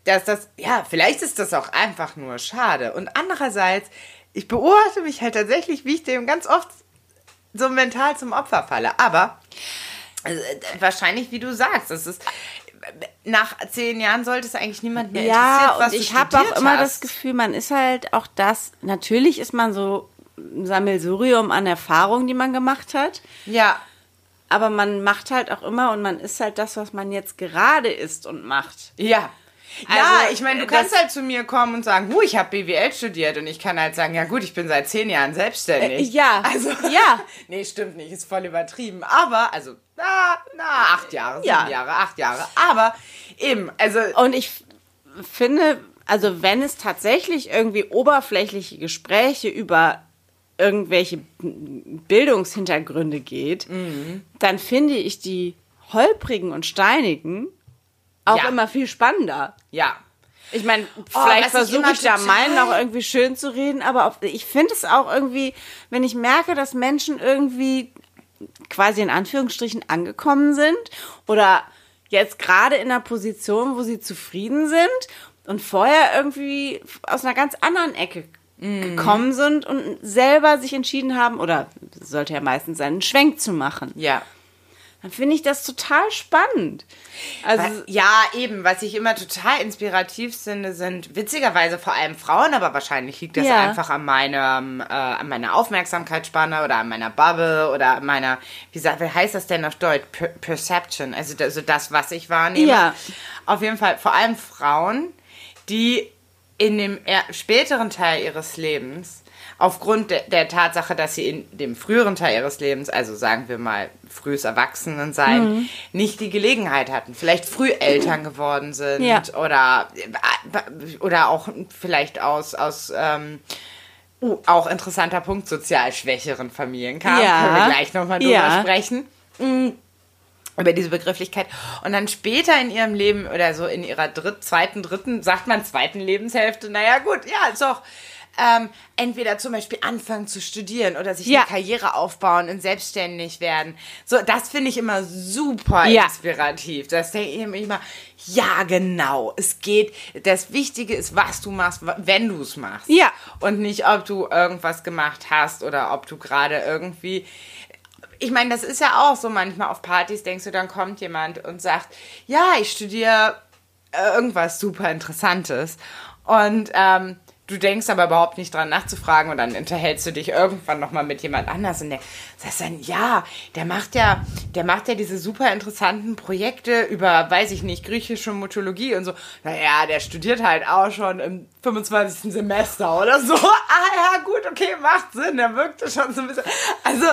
dass das, ja, vielleicht ist das auch einfach nur schade. Und andererseits, ich beobachte mich halt tatsächlich, wie ich dem ganz oft so mental zum Opfer falle. Aber äh, wahrscheinlich, wie du sagst, das ist nach zehn Jahren sollte es eigentlich niemand mehr Ja, interessiert, was und ich habe auch studiert immer hast. das Gefühl, man ist halt auch das, natürlich ist man so ein Sammelsurium an Erfahrungen, die man gemacht hat, Ja, aber man macht halt auch immer und man ist halt das, was man jetzt gerade ist und macht. Ja. Also, ja, ich meine, du äh, kannst halt zu mir kommen und sagen, hu, ich habe BWL studiert und ich kann halt sagen, ja gut, ich bin seit zehn Jahren selbstständig. Äh, ja, Also, ja. nee, stimmt nicht, ist voll übertrieben. Aber, also, na, na, acht Jahre, sieben Ja. Jahre, acht Jahre. Aber eben, also, Und ich finde, also wenn es tatsächlich irgendwie oberflächliche Gespräche über irgendwelche Bildungshintergründe geht, Mhm. dann finde ich die holprigen und steinigen auch Ja. immer viel spannender. ja. Ich meine, was vielleicht ich versuche immer ich da meinen auch irgendwie schön zu reden, aber auf, ich finde es auch irgendwie, wenn ich merke, dass Menschen irgendwie quasi in Anführungsstrichen angekommen sind oder jetzt gerade in einer Position, wo sie zufrieden sind und vorher irgendwie aus einer ganz anderen Ecke gekommen sind und selber sich entschieden haben, oder sollte ja meistens sein, einen Schwenk zu machen. Ja. Dann finde ich das total spannend. Also, Ja, eben. Was ich immer total inspirativ finde, sind witzigerweise vor allem Frauen, aber wahrscheinlich liegt das Ja. einfach an meinem, äh, an meiner Aufmerksamkeitsspanne oder an meiner Bubble oder an meiner, wie, sagt, wie heißt das denn auf Deutsch? Per Perception, also das, also das, was ich wahrnehme. Ja. Auf jeden Fall vor allem Frauen, die in dem eher späteren Teil ihres Lebens aufgrund de der Tatsache, dass sie in dem früheren Teil ihres Lebens, also sagen wir mal frühes Erwachsenensein, nicht die Gelegenheit hatten, vielleicht früh Eltern geworden sind Ja. oder oder auch vielleicht aus aus ähm, uh, auch interessanter Punkt sozial schwächeren Familien kamen. Ja. Können wir gleich nochmal drüber Ja. sprechen über diese Begrifflichkeit. Und dann später in ihrem Leben oder so in ihrer dritt, zweiten, dritten, sagt man zweiten Lebenshälfte, naja gut, ja, ist doch ähm, entweder zum Beispiel anfangen zu studieren oder sich Ja. eine Karriere aufbauen und selbstständig werden. So, das finde ich immer super Ja. inspirativ. Das denke ich mir immer, ja, genau. Es geht, das Wichtige ist, was du machst, wenn du es machst. Ja. Und nicht, ob du irgendwas gemacht hast oder ob du gerade irgendwie ich meine, das ist ja auch so manchmal auf Partys, denkst du, dann kommt jemand und sagt, ja, ich studiere äh, irgendwas super Interessantes. Und ähm, du denkst aber überhaupt nicht dran nachzufragen und dann unterhältst du dich irgendwann nochmal mit jemand anders und der sagst dann, ja, der macht ja, der macht ja diese super interessanten Projekte über, weiß ich nicht, griechische Mythologie und so. Naja, der studiert halt auch schon im 25. Semester oder so. Ah ja, gut, okay, macht Sinn, der wirkte schon so ein bisschen. Also,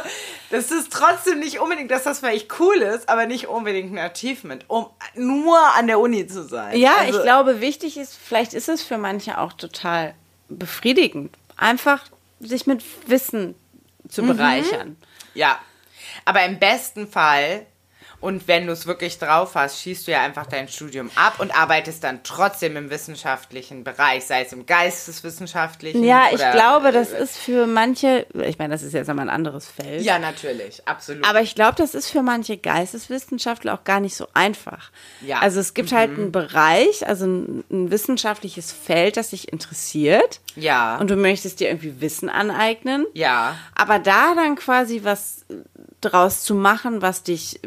das ist trotzdem nicht unbedingt, dass das vielleicht cool ist, aber nicht unbedingt ein Achievement, um nur an der Uni zu sein. Ja, also, ich glaube, wichtig ist, vielleicht ist es für manche auch total befriedigend, einfach sich mit Wissen zu bereichern. Ja. Aber im besten Fall, und wenn du es wirklich drauf hast, schießt du ja einfach dein Studium ab und arbeitest dann trotzdem im wissenschaftlichen Bereich, sei es im geisteswissenschaftlichen. Ja, ich glaube, das ist für manche, ich meine, das ist jetzt nochmal ein anderes Feld. Ja, natürlich, absolut. Aber ich glaube, das ist für manche Geisteswissenschaftler auch gar nicht so einfach. Ja. Also es gibt halt einen Bereich, also ein, ein wissenschaftliches Feld, das dich interessiert. Ja. Und du möchtest dir irgendwie Wissen aneignen. ja. Aber da dann quasi was draus zu machen, was dich,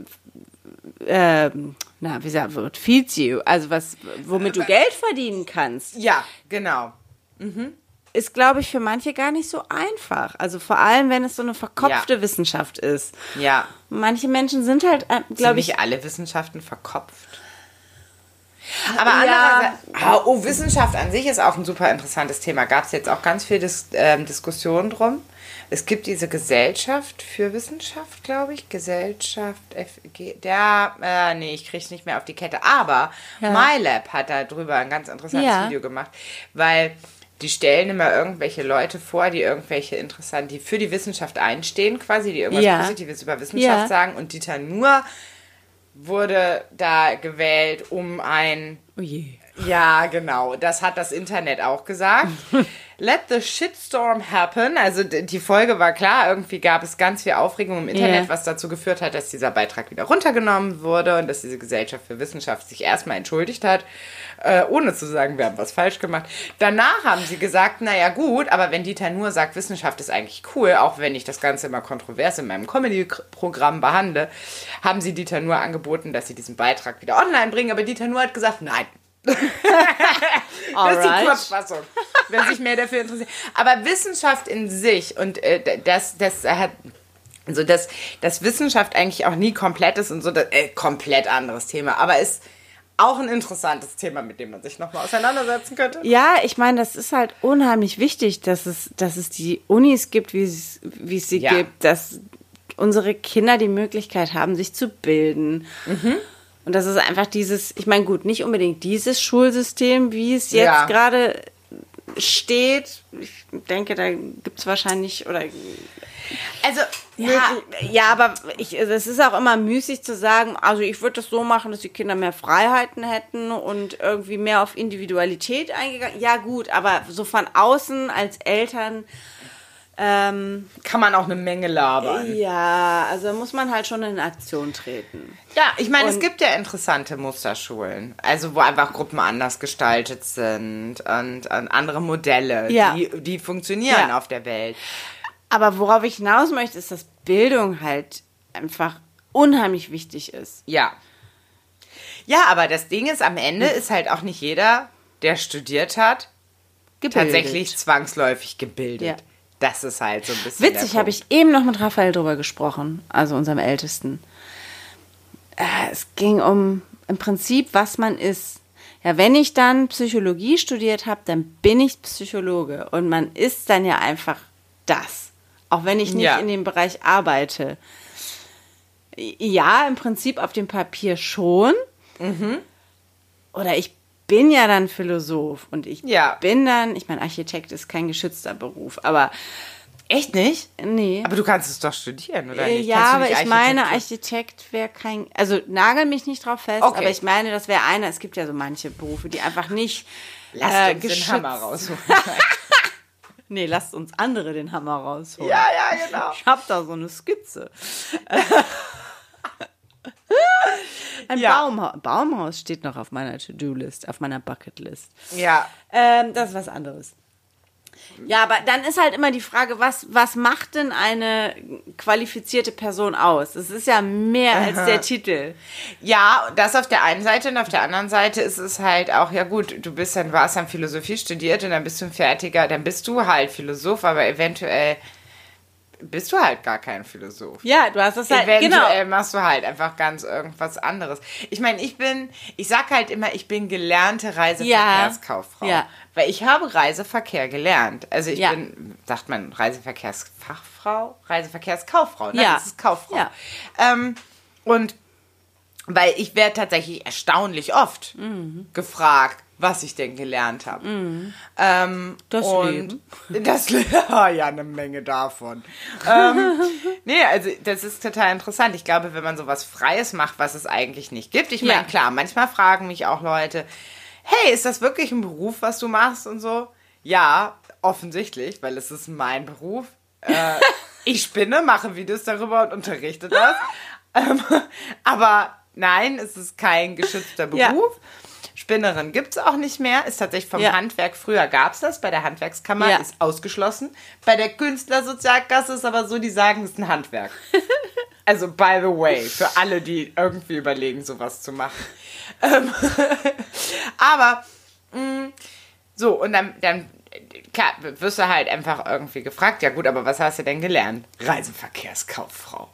ähm, na, wie sagt man, feeds you, also was, womit du Geld verdienen kannst, Ja, genau. ist, glaube ich, für manche gar nicht so einfach. Also vor allem, wenn es so eine verkopfte Ja. Wissenschaft ist. Ja. Manche Menschen sind halt, äh, glaube ich, nicht alle Wissenschaften verkopft? Aber Ja. andererseits, Ah, oh, Wissenschaft an sich ist auch ein super interessantes Thema. Gab es jetzt auch ganz viel Dis ähm, Diskussionen drum. Es gibt diese Gesellschaft für Wissenschaft, glaube ich. Gesellschaft, FG, der, äh, nee, ich kriege es nicht mehr auf die Kette. Aber MyLab hat da drüber ein ganz interessantes Ja. Video gemacht, weil die stellen immer irgendwelche Leute vor, die irgendwelche interessanten, die für die Wissenschaft einstehen, quasi, die irgendwas Ja. Positives über Wissenschaft Ja. sagen. Und Dieter Nuhr wurde da gewählt, um ein oh je. Ja, genau. Das hat das Internet auch gesagt. Let the shitstorm happen. Also die Folge war klar, irgendwie gab es ganz viel Aufregung im Internet, Ja. was dazu geführt hat, dass dieser Beitrag wieder runtergenommen wurde und dass diese Gesellschaft für Wissenschaft sich erstmal entschuldigt hat, äh, ohne zu sagen, wir haben was falsch gemacht. Danach haben sie gesagt, naja gut, aber wenn Dieter nur sagt, Wissenschaft ist eigentlich cool, auch wenn ich das Ganze immer kontrovers in meinem Comedy-Programm behandle, haben sie Dieter nur angeboten, dass sie diesen Beitrag wieder online bringen, aber Dieter nur hat gesagt, nein, das ist die. Kurzfassung, wer sich mehr dafür interessiert. Aber Wissenschaft in sich und äh, das, das hat so dass, dass Wissenschaft eigentlich auch nie komplett ist und so, das, äh, komplett anderes Thema, aber ist auch ein interessantes Thema, mit dem man sich nochmal auseinandersetzen könnte. Ja, ich meine, das ist halt unheimlich wichtig, dass es, dass es die Unis gibt, wie es, wie es sie Ja. gibt, dass unsere Kinder die Möglichkeit haben, sich zu bilden. Mhm. Und das ist einfach dieses, ich meine, gut, nicht unbedingt dieses Schulsystem, wie es jetzt Ja. gerade steht. Ich denke, da gibt es wahrscheinlich oder Also, ja, ja, aber ich, es ist auch immer müßig zu sagen, also ich würde das so machen, dass die Kinder mehr Freiheiten hätten und irgendwie mehr auf Individualität eingegangen. Ja gut, aber so von außen als Eltern Ähm, Kann man auch eine Menge labern. ja, also muss man halt schon in Aktion treten. Ja, ich meine, es gibt ja interessante Musterschulen. Also, wo einfach Gruppen anders gestaltet sind und, und andere Modelle, Ja. die, die funktionieren Ja. auf der Welt. Aber worauf ich hinaus möchte, ist, dass Bildung halt einfach unheimlich wichtig ist. Ja. Ja, aber das Ding ist, am Ende ist halt auch nicht jeder, der studiert hat, Gebildet. tatsächlich zwangsläufig gebildet. Ja. Das ist halt so ein bisschen. Witzig, habe ich eben noch mit Raphael drüber gesprochen, also unserem Ältesten. Äh, es ging um im Prinzip, was man ist. Ja, wenn ich dann Psychologie studiert habe, dann bin ich Psychologe und man ist dann ja einfach das, auch wenn ich nicht Ja. in dem Bereich arbeite. Ja, im Prinzip auf dem Papier schon. Mhm. Oder ich bin ja dann Philosoph und ich Ja. bin dann, ich meine, Architekt ist kein geschützter Beruf, aber Echt nicht? nee. Aber du kannst es doch studieren, oder nicht? Ja, aber nicht ich meine, Architekt wäre kein. Also nagel mich nicht drauf fest, Okay. aber ich meine, das wäre einer. Es gibt ja so manche Berufe, die einfach nicht. Lasst äh, uns den geschützt- Hammer rausholen. Nee, lasst uns andere den Hammer rausholen. ja, ja, genau. Ich hab da so eine Skizze. Ein Ja. Baumhaus. Baumhaus steht noch auf meiner To-Do-List, auf meiner Bucket-List. Ja. Ähm, das ist was anderes. Ja, aber dann ist halt immer die Frage, was, was macht denn eine qualifizierte Person aus? Es ist ja mehr als der Titel. Ja, das auf der einen Seite und auf der anderen Seite ist es halt auch, ja gut, du bist dann, warst dann Philosophie studiert und dann bist du ein fertiger, dann bist du halt Philosoph, aber eventuell bist du halt gar kein Philosoph. Ja, du hast es halt, Eventuell genau. machst du halt einfach ganz irgendwas anderes. Ich meine, ich bin, ich sag halt immer, ich bin gelernte Reiseverkehrskauffrau. Ja. Weil ich habe Reiseverkehr gelernt. Also ich Ja. bin, sagt man Reiseverkehrsfachfrau? Reiseverkehrskauffrau, ne? Ja. Das ist Kauffrau. Ja. Ähm, und weil ich werde tatsächlich erstaunlich oft Mhm. gefragt, was ich denn gelernt habe. Ähm, Das und Leben. Das Le- ja, eine Menge davon. ähm, nee, also das ist total interessant. Ich glaube, wenn man sowas Freies macht, was es eigentlich nicht gibt. Ich meine, Ja. klar, manchmal fragen mich auch Leute, hey, ist das wirklich ein Beruf, was du machst und so? Ja, offensichtlich, weil es ist mein Beruf. Äh, ich spinne, mache Videos darüber und unterrichte das. ähm, aber nein, es ist kein geschützter Ja. Spinnerin gibt es auch nicht mehr. Ist tatsächlich vom Ja. Handwerk. Früher gab es das. Bei der Handwerkskammer Ja. ist ausgeschlossen. Bei der Künstlersozialkasse ist aber so, die sagen, es ist ein Handwerk. also, by the way, für alle, die irgendwie überlegen, sowas zu machen. Ähm, aber, mh, so, und dann, dann, klar, wirst du halt einfach irgendwie gefragt, ja gut, aber was hast du denn gelernt? Reiseverkehrskauffrau.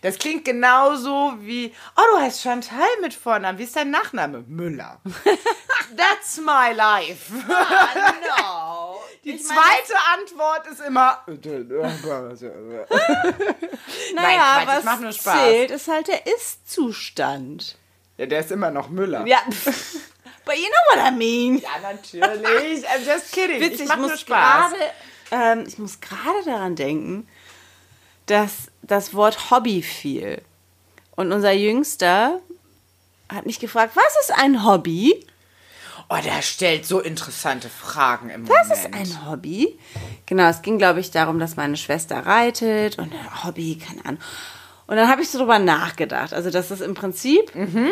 Das klingt genauso wie, oh, du heißt Chantal mit Vornamen. Wie ist dein Nachname? Müller. That's my life. no. Die zweite Antwort ist immer. Naja, Quatsch, es was macht nur Spaß. zählt, ist halt der Ist-Zustand. Ja, der ist immer noch Müller. Ja. But you know what I mean. Ja, natürlich. I'm just kidding. Witzig, ich ich muss Spaß. gerade ähm, ich muss gerade daran denken, dass das Wort Hobby fiel. Und unser Jüngster hat mich gefragt, was ist ein Hobby? Oh, der stellt so interessante Fragen im Was Moment. ist ein Hobby? Genau, es ging, glaube ich, darum, dass meine Schwester reitet und ein Hobby, keine Ahnung. Und dann habe ich so drüber nachgedacht. Also, das ist im Prinzip, ich habe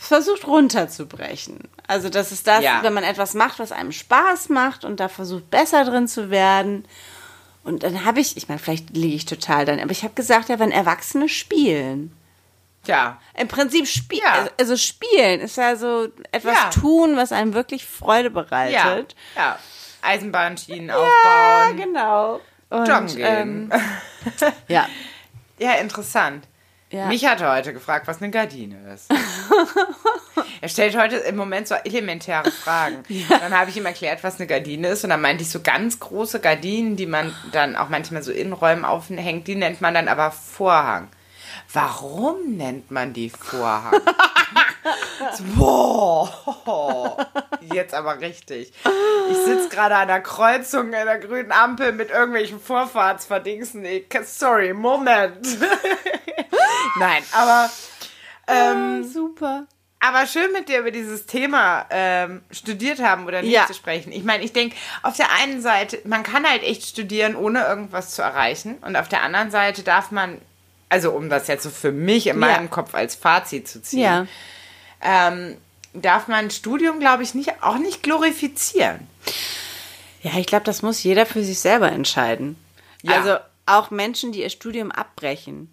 es versucht runterzubrechen. Also, das ist das, Ja. wenn man etwas macht, was einem Spaß macht und da versucht, besser drin zu werden. Und dann habe ich, ich meine, vielleicht liege ich total dann, aber ich habe gesagt, ja, wenn Erwachsene spielen. Ja. Im Prinzip spielen, Ja. also spielen ist ja so etwas Ja. tun, was einem wirklich Freude Ja. bereitet. ja. Eisenbahnschienen Ja, aufbauen. genau. Und, Joggen ähm, ja. Ja, interessant. Ja. Mich hat heute gefragt, was eine Gardine ist. er stellt heute im Moment so elementäre Fragen. Dann habe ich ihm erklärt, was eine Gardine ist. Und dann meinte ich so ganz große Gardinen, die man dann auch manchmal so in Räumen aufhängt, die nennt man dann aber Vorhang. Warum nennt man die Vorhang? boah, jetzt aber richtig. Ich sitze gerade an der Kreuzung in der grünen Ampel mit irgendwelchen Vorfahrtsverdingsen. Sorry, Moment. Nein, aber, ähm, super. Aber schön mit dir über dieses Thema ähm, studiert haben oder nicht Ja. zu sprechen. Ich meine, ich denke, auf der einen Seite, man kann halt echt studieren, ohne irgendwas zu erreichen. Und auf der anderen Seite darf man, also um das jetzt so für mich in Ja. meinem Kopf als Fazit zu ziehen, Ja. ähm, darf man Studium, glaube ich, nicht, auch nicht glorifizieren. Ja, ich glaube, das muss jeder für sich selber entscheiden. Ja. Also auch Menschen, die ihr Studium abbrechen.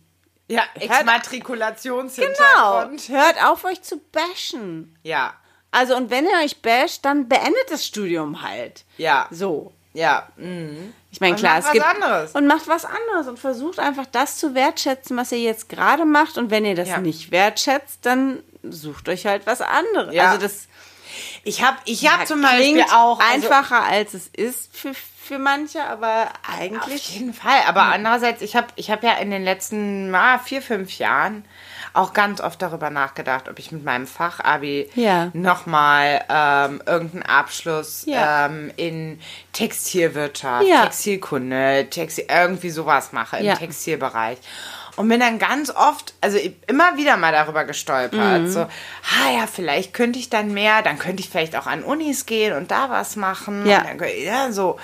Ja, Genau. Exmatrikulationshintergrund. Hört auf, euch zu bashen. Ja, Also, und wenn ihr euch basht, dann beendet das Studium halt. ja, So. ja. mhm. Ich meine, klar, macht es was gibt. anderes. Und macht was anderes und versucht einfach das zu wertschätzen, was ihr jetzt gerade macht. Und wenn ihr das Ja. nicht wertschätzt, dann sucht euch halt was anderes. Ja. Also, das Ich habe ich hab zum Beispiel auch also- einfacher, als es ist für, für manche, aber Auf eigentlich. jeden Fall. Aber andererseits, ich habe ich hab ja in den letzten ah, vier, fünf Jahren auch ganz oft darüber nachgedacht, ob ich mit meinem Fachabi Ja. nochmal ähm, irgendeinen Abschluss Ja. ähm, in Textilwirtschaft, Ja. Textilkunde, Textil, irgendwie sowas mache im. Textilbereich. Und bin dann ganz oft, also immer wieder mal darüber gestolpert. Mhm. So, ah ja, vielleicht könnte ich dann mehr, dann könnte ich vielleicht auch an Unis gehen und da was machen. Ja. Und dann, ja, so.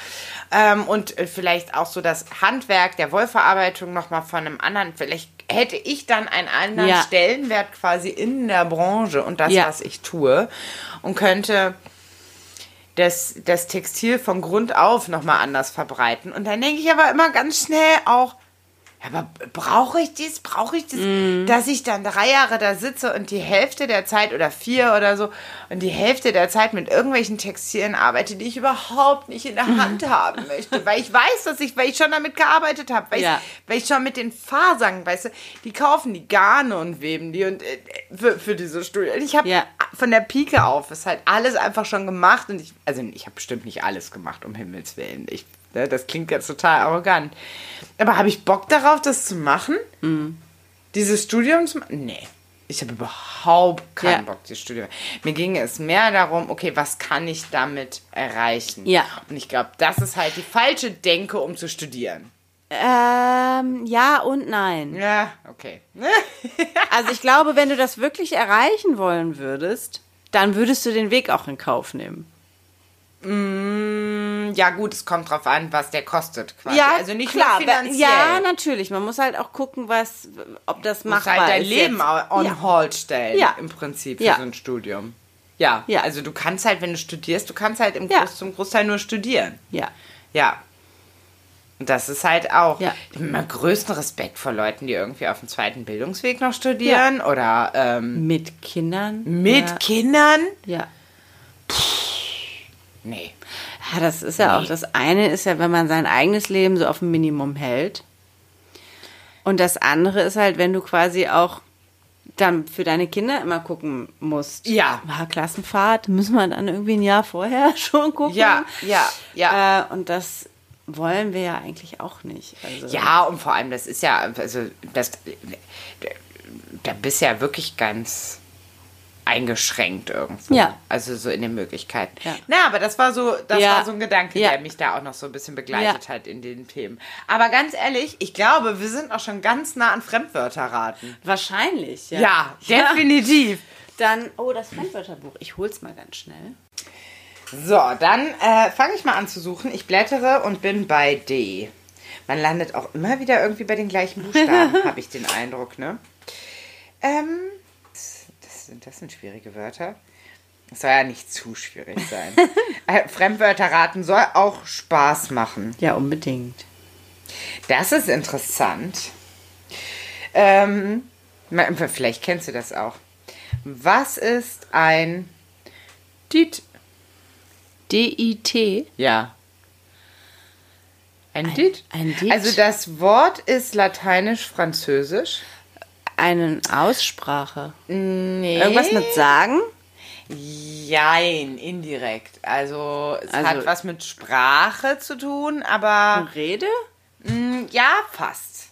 Ähm, und äh, vielleicht auch so das Handwerk der Wollverarbeitung nochmal von einem anderen, vielleicht hätte ich dann einen anderen Ja. Stellenwert quasi in der Branche und das, Ja. was ich tue. Und könnte das, das Textil von Grund auf nochmal anders verbreiten. Und dann denke ich aber immer ganz schnell auch, aber brauche ich dies, brauche ich das, Mhm. dass ich dann drei Jahre da sitze und die Hälfte der Zeit oder vier oder so und die Hälfte der Zeit mit irgendwelchen Textilien arbeite, die ich überhaupt nicht in der. Hand haben möchte, weil ich weiß, dass ich, weil ich schon damit gearbeitet habe, weil, Ja. ich, weil ich schon mit den Fasern, weißt du, die kaufen die Garne und weben die und äh, für, für diese Studie. Und Ich habe Ja. von der Pike auf ist halt alles einfach schon gemacht und ich, also ich habe bestimmt nicht alles gemacht, um Himmels Willen. Ich, das klingt jetzt total arrogant. Aber habe ich Bock darauf, das zu machen? Dieses Studium zu machen? Nee. Ich habe überhaupt keinen Ja. Bock, dieses Studium. Mir ging es mehr darum, okay, was kann ich damit erreichen? Ja. Und ich glaube, das ist halt die falsche Denke, um zu studieren. Ähm, ja und nein. Ja, okay. Also ich glaube, wenn du das wirklich erreichen wollen würdest, dann würdest du den Weg auch in Kauf nehmen. Ja, gut, es kommt drauf an, was der kostet. Quasi. also nicht klar, nur finanziell. Ja, natürlich. Man muss halt auch gucken, was, ob das Du musst machbar halt dein ist. Leben jetzt. on ja. hold stellen, Ja. im Prinzip, für Ja. so ein Studium. Ja. Ja. also du kannst halt, wenn du studierst, du kannst halt im Ja. Groß, zum Großteil nur studieren. Ja. Ja. Und das ist halt auch. Ja. Immer größten Respekt vor Leuten, die irgendwie auf dem zweiten Bildungsweg noch studieren oder ähm, Mit Kindern. mit ja. Kindern. Ja. Nee. Ja, das ist ja auch, Nee. das eine ist ja, wenn man sein eigenes Leben so auf ein Minimum hält. Und das andere ist halt, wenn du quasi auch dann für deine Kinder immer gucken musst. Ja. Ah, Klassenfahrt, müssen wir dann irgendwie ein Jahr vorher schon gucken. Ja, ja, ja. Äh, und das wollen wir ja eigentlich auch nicht. Also, Ja, und vor allem, das ist ja, also, das, da bist du ja wirklich ganz eingeschränkt irgendwo. Ja. Also so in den Möglichkeiten. Ja. Na, aber das war so, das Ja. war so ein Gedanke, Ja. der mich da auch noch so ein bisschen begleitet hat in den Themen. Aber ganz ehrlich, ich glaube, wir sind auch schon ganz nah an Fremdwörterraten. Wahrscheinlich, ja. Ja, definitiv. Dann, oh, das Fremdwörterbuch. Ich hol's mal ganz schnell. So, dann äh, fange ich mal an zu suchen. Ich blättere und bin bei D. Man landet auch immer wieder irgendwie bei den gleichen Buchstaben, habe ich den Eindruck, ne? Ähm, sind, das sind schwierige Wörter. Das soll ja nicht zu schwierig sein. äh, Fremdwörter raten soll auch Spaß machen. Ja, unbedingt. Das ist interessant. Ähm, vielleicht kennst du das auch. Was ist ein Dit? D-I-T. Ja. Ein Dit? ein Dit? Also das Wort ist lateinisch-französisch. Eine Aussprache. Nee. Irgendwas mit Sagen? Jein, indirekt. Also es Also- hat was mit Sprache zu tun, aber Rede? mm, ja, fast.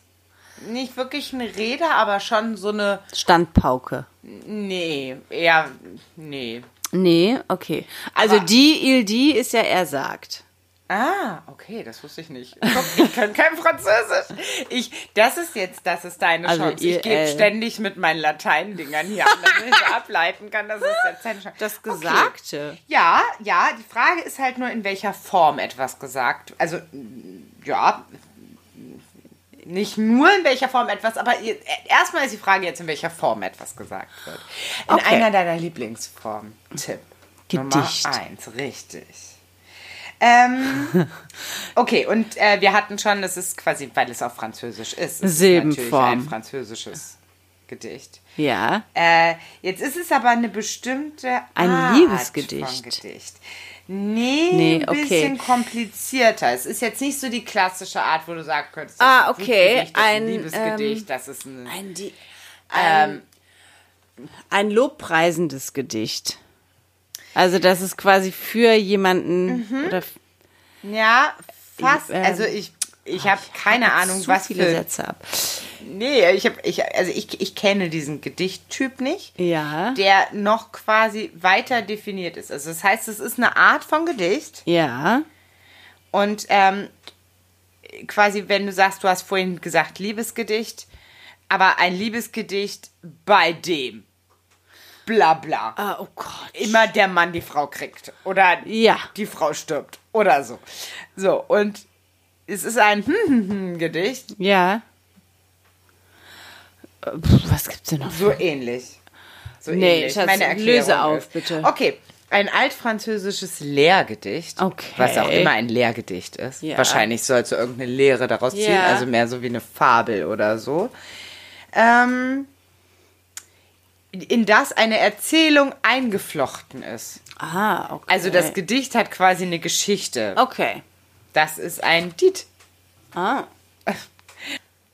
Nicht wirklich eine Rede, aber schon so eine. Standpauke. Nee, eher. Nee. Nee, okay. Also Aber- die, il die ist ja er sagt. Ah, okay, das wusste ich nicht. Guck, ich kann kein Französisch. Ich, das ist jetzt, das ist deine Also Chance. Ich gebe äh, ständig mit meinen Latein-Dingern hier an, damit ich ableiten kann, dass es jetzt deine Chance Das Okay. Gesagte. Ja, ja, die Frage ist halt nur, in welcher Form etwas gesagt. Also, ja, nicht nur in welcher Form etwas, aber erstmal ist die Frage jetzt, in welcher Form etwas gesagt wird. In Okay. einer deiner Lieblingsformen. Tipp. Nummer Gedicht. eins, richtig. Ähm, okay, und äh, wir hatten schon, das ist quasi, weil es auf Französisch ist. Es ist natürlich Silbenform. ein französisches Gedicht. Ja. Äh, jetzt ist es aber eine bestimmte Ein Art Liebesgedicht. Von Gedicht. Nee, Nee, ein okay. bisschen komplizierter. Es ist jetzt nicht so die klassische Art, wo du sagen könntest, das Ah, ist ein okay, ist ein, ein, Liebesgedicht, ähm, das ist ein... Ein, ähm, ein lobpreisendes Gedicht. Also das ist quasi für jemanden Mhm. oder ja, fast. Ähm, also ich, ich habe keine Ahnung, zu was viele für... Sätze ab. Nee, ich habe, ich, also ich, ich kenne diesen Gedichttyp nicht. Ja. Der noch quasi weiter definiert ist. Also das heißt, es ist eine Art von Gedicht. Ja. Und ähm, quasi, wenn du sagst, du hast vorhin gesagt Liebesgedicht, aber ein Liebesgedicht bei dem. Bla bla. Ah, oh Gott. Immer der Mann die Frau kriegt. Oder Ja. die Frau stirbt. Oder so. So, und es ist ein Gedicht. Ja. Äh, pf, Was gibt's denn noch? So ähnlich. So Nee, ähnlich. Schatz, Meine Erklärung löse auf, ist. bitte. Okay. Ein altfranzösisches Lehrgedicht, Okay. was auch immer ein Lehrgedicht ist. Ja. Wahrscheinlich sollst du irgendeine Lehre daraus ziehen, Ja. also mehr so wie eine Fabel oder so. Ähm, in das eine Erzählung eingeflochten ist. Ah, okay. Also das Gedicht hat quasi eine Geschichte. Okay. Das ist ein Lied. Ah.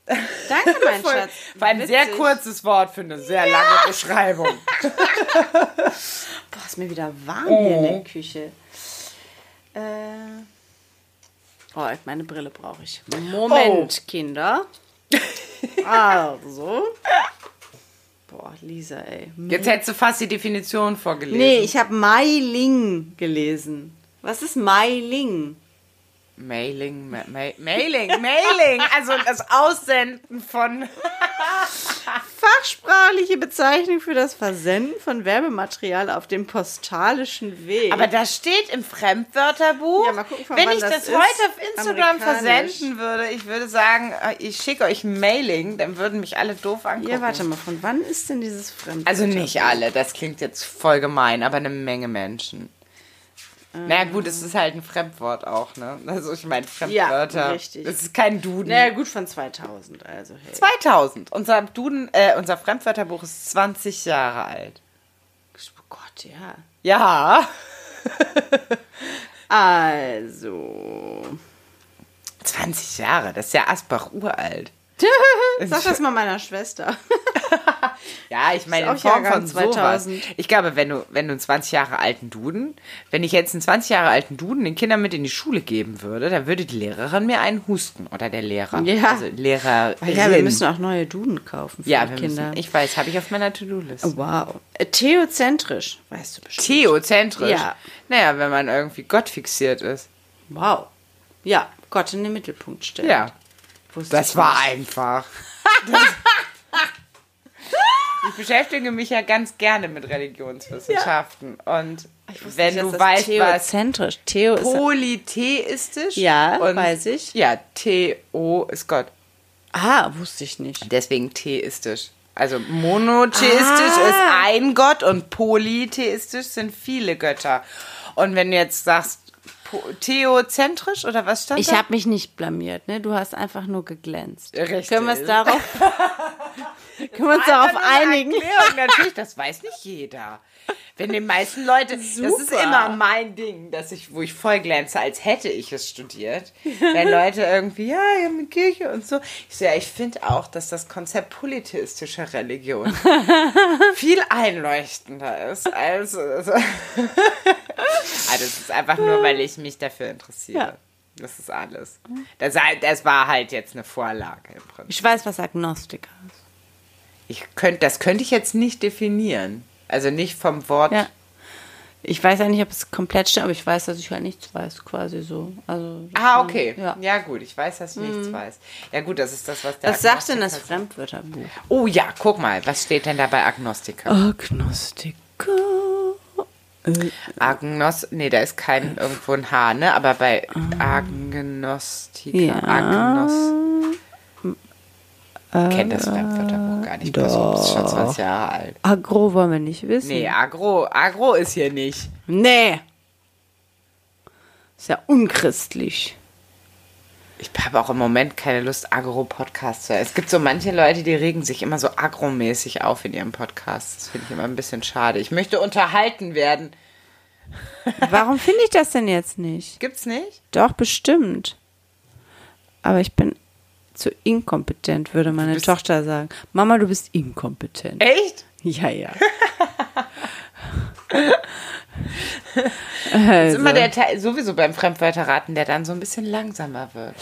Danke, mein Schatz. War ein sehr kurzes Wort für eine sehr lange Beschreibung. Boah, ist mir wieder warm hier in der Küche. Äh. Oh, meine Brille brauche ich. Moment, Kinder. Also. Boah, Lisa, ey. Jetzt hättest du fast die Definition vorgelesen. Nee, ich habe Mailing gelesen. Was ist Mailing? Mailing, ma ma Mailing, Mailing, also das Aussenden von. Fachsprachliche Bezeichnung für das Versenden von Werbematerial auf dem postalischen Weg. Aber das steht im Fremdwörterbuch. Ja, mal gucken, von Wenn ich das das, heute auf Instagram versenden würde, ich würde sagen, äh, ich schicke euch ein Mailing, dann würden mich alle doof angucken. ja, warte mal, von wann ist denn dieses Fremdwort? Also nicht alle, das klingt jetzt voll gemein, aber eine Menge Menschen. Na ja, gut, es ist halt ein Fremdwort auch, ne? Also ich meine, Fremdwörter. Ja, richtig. Das ist kein Duden. Na ja, gut, von 2000, also hey. 2000. Unser Duden, äh, unser Fremdwörterbuch ist 20 Jahre alt. Oh Gott, ja. Ja. Also. 20 Jahre, das ist ja Asbach uralt. Sag das mal meiner Schwester. Ja, ich meine, in Form Jahrgang von sowas. 2000. Ich glaube, wenn du, wenn du einen 20 Jahre alten Duden, wenn ich jetzt einen 20 Jahre alten Duden den Kindern mit in die Schule geben würde, dann würde die Lehrerin mir einen husten. Oder der Lehrer. Ja. Also Lehrerin. Ja, wir müssen auch neue Duden kaufen für Ja, die Kinder. müssen. Ich weiß, habe ich auf meiner To-Do-List. wow. Äh, Theozentrisch, weißt du bestimmt. Theozentrisch. Ja. Naja, wenn man irgendwie Gott fixiert ist. wow. Ja, Gott in den Mittelpunkt stellen. Ja. Wusste Das war nicht. einfach. ich beschäftige mich ja ganz gerne mit Religionswissenschaften. Und wenn nicht, du weißt, Theozentrisch. Theo ist. polytheistisch Ja, und weiß ich. Ja, Theo ist Gott. Ah, wusste ich nicht. Deswegen theistisch. Also monotheistisch Ah. ist ein Gott und polytheistisch sind viele Götter. Und wenn du jetzt sagst, theozentrisch oder was stand Ich da? habe mich nicht blamiert, ne? Du hast einfach nur geglänzt. Richtig. Können wir es darauf, können wir uns darauf einigen? Erklärung, natürlich, das weiß nicht jeder. Wenn die meisten Leute, das ist Super. immer mein Ding, dass ich, wo ich voll glänze, als hätte ich es studiert. Wenn Leute irgendwie, ja, ich habe eine Kirche und so. Ich so, ja, ich finde auch, dass das Konzept polytheistischer Religion viel einleuchtender ist als. Also, also das ist einfach nur, weil ich mich dafür interessiere. Ja. Das ist alles. Das, das war halt jetzt eine Vorlage im Prinzip. Ich weiß, was Agnostiker ist. Ich könnte, das könnte ich jetzt nicht definieren. Also nicht vom Wort. Ja. Ich weiß ja nicht, ob es komplett stimmt, aber ich weiß, dass ich halt nichts weiß, quasi so. Also, Ah, okay. Ja. Ja, gut, ich weiß, dass ich nichts weiß. Ja, gut, das ist das, was der Was sagt denn das Fremdwörterbuch? Oh ja, guck mal, was steht denn da bei Agnostiker? Agnostiker. Agnos, nee, da ist kein irgendwo ein H, ne? Aber bei Agnostiker, Ja. Agnos. Kennt das Fremdwörterbuch gar nicht. Pass auf, ist schon 20 Jahre alt. Agro wollen wir nicht wissen. Nee, Agro, Agro ist hier nicht. Nee. Ist ja unchristlich. Ich habe auch im Moment keine Lust, Agro-Podcasts zu hören. Es gibt so manche Leute, die regen sich immer so agromäßig auf in ihrem Podcast. Das finde ich immer ein bisschen schade. Ich möchte unterhalten werden. Warum finde ich das denn jetzt nicht? Gibt's nicht? Doch, bestimmt. Aber ich bin zu inkompetent, würde meine Tochter sagen. Mama, du bist inkompetent. Echt? Ja, ja. Das also, ist immer der Teil, sowieso beim Fremdwörterraten, der dann so ein bisschen langsamer wird.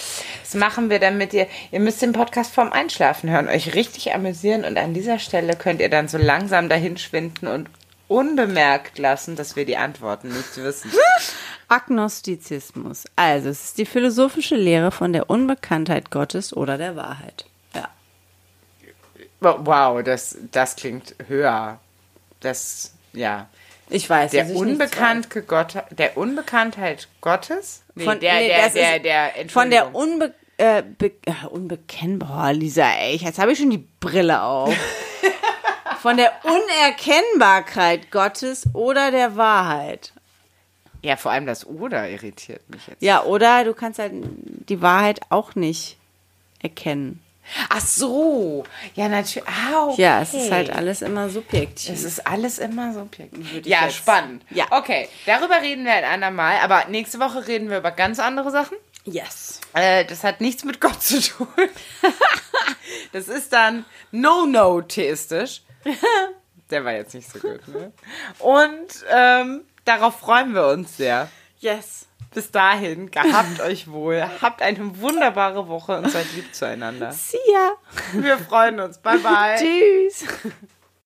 Das machen wir dann mit dir. Ihr müsst den Podcast vorm Einschlafen hören, euch richtig amüsieren und an dieser Stelle könnt ihr dann so langsam dahin schwinden und unbemerkt lassen, dass wir die Antworten nicht wissen. Agnostizismus. Also, es ist die philosophische Lehre von der Unbekanntheit Gottes oder der Wahrheit. Ja. Wow, das, das klingt höher. Das, ja. Ich weiß, Der, Unbekannte Gott, der Unbekanntheit Gottes? Nee, Von- der, nee, der, der, ist der, Von der. Unbe äh, äh, Unbekennbar, Lisa, ey, jetzt habe ich schon die Brille auf. Von der Unerkennbarkeit Gottes oder der Wahrheit. Ja, vor allem das Oder irritiert mich jetzt. Ja, oder du kannst halt die Wahrheit auch nicht erkennen. Ach so. Ja, natürlich. Ah, okay. Ja, es ist halt alles immer subjektiv. Es ist alles immer subjektiv. Ja, jetzt- spannend. Ja. Okay, darüber reden wir ein andermal. Aber nächste Woche reden wir über ganz andere Sachen. yes. Äh, das hat nichts mit Gott zu tun. das ist dann no-no-theistisch. Der war jetzt nicht so gut, ne? Und ähm, darauf freuen wir uns sehr. Yes. Bis dahin, gehabt euch wohl, habt eine wunderbare Woche und seid lieb zueinander. See ya. Wir freuen uns. Bye, bye. Tschüss.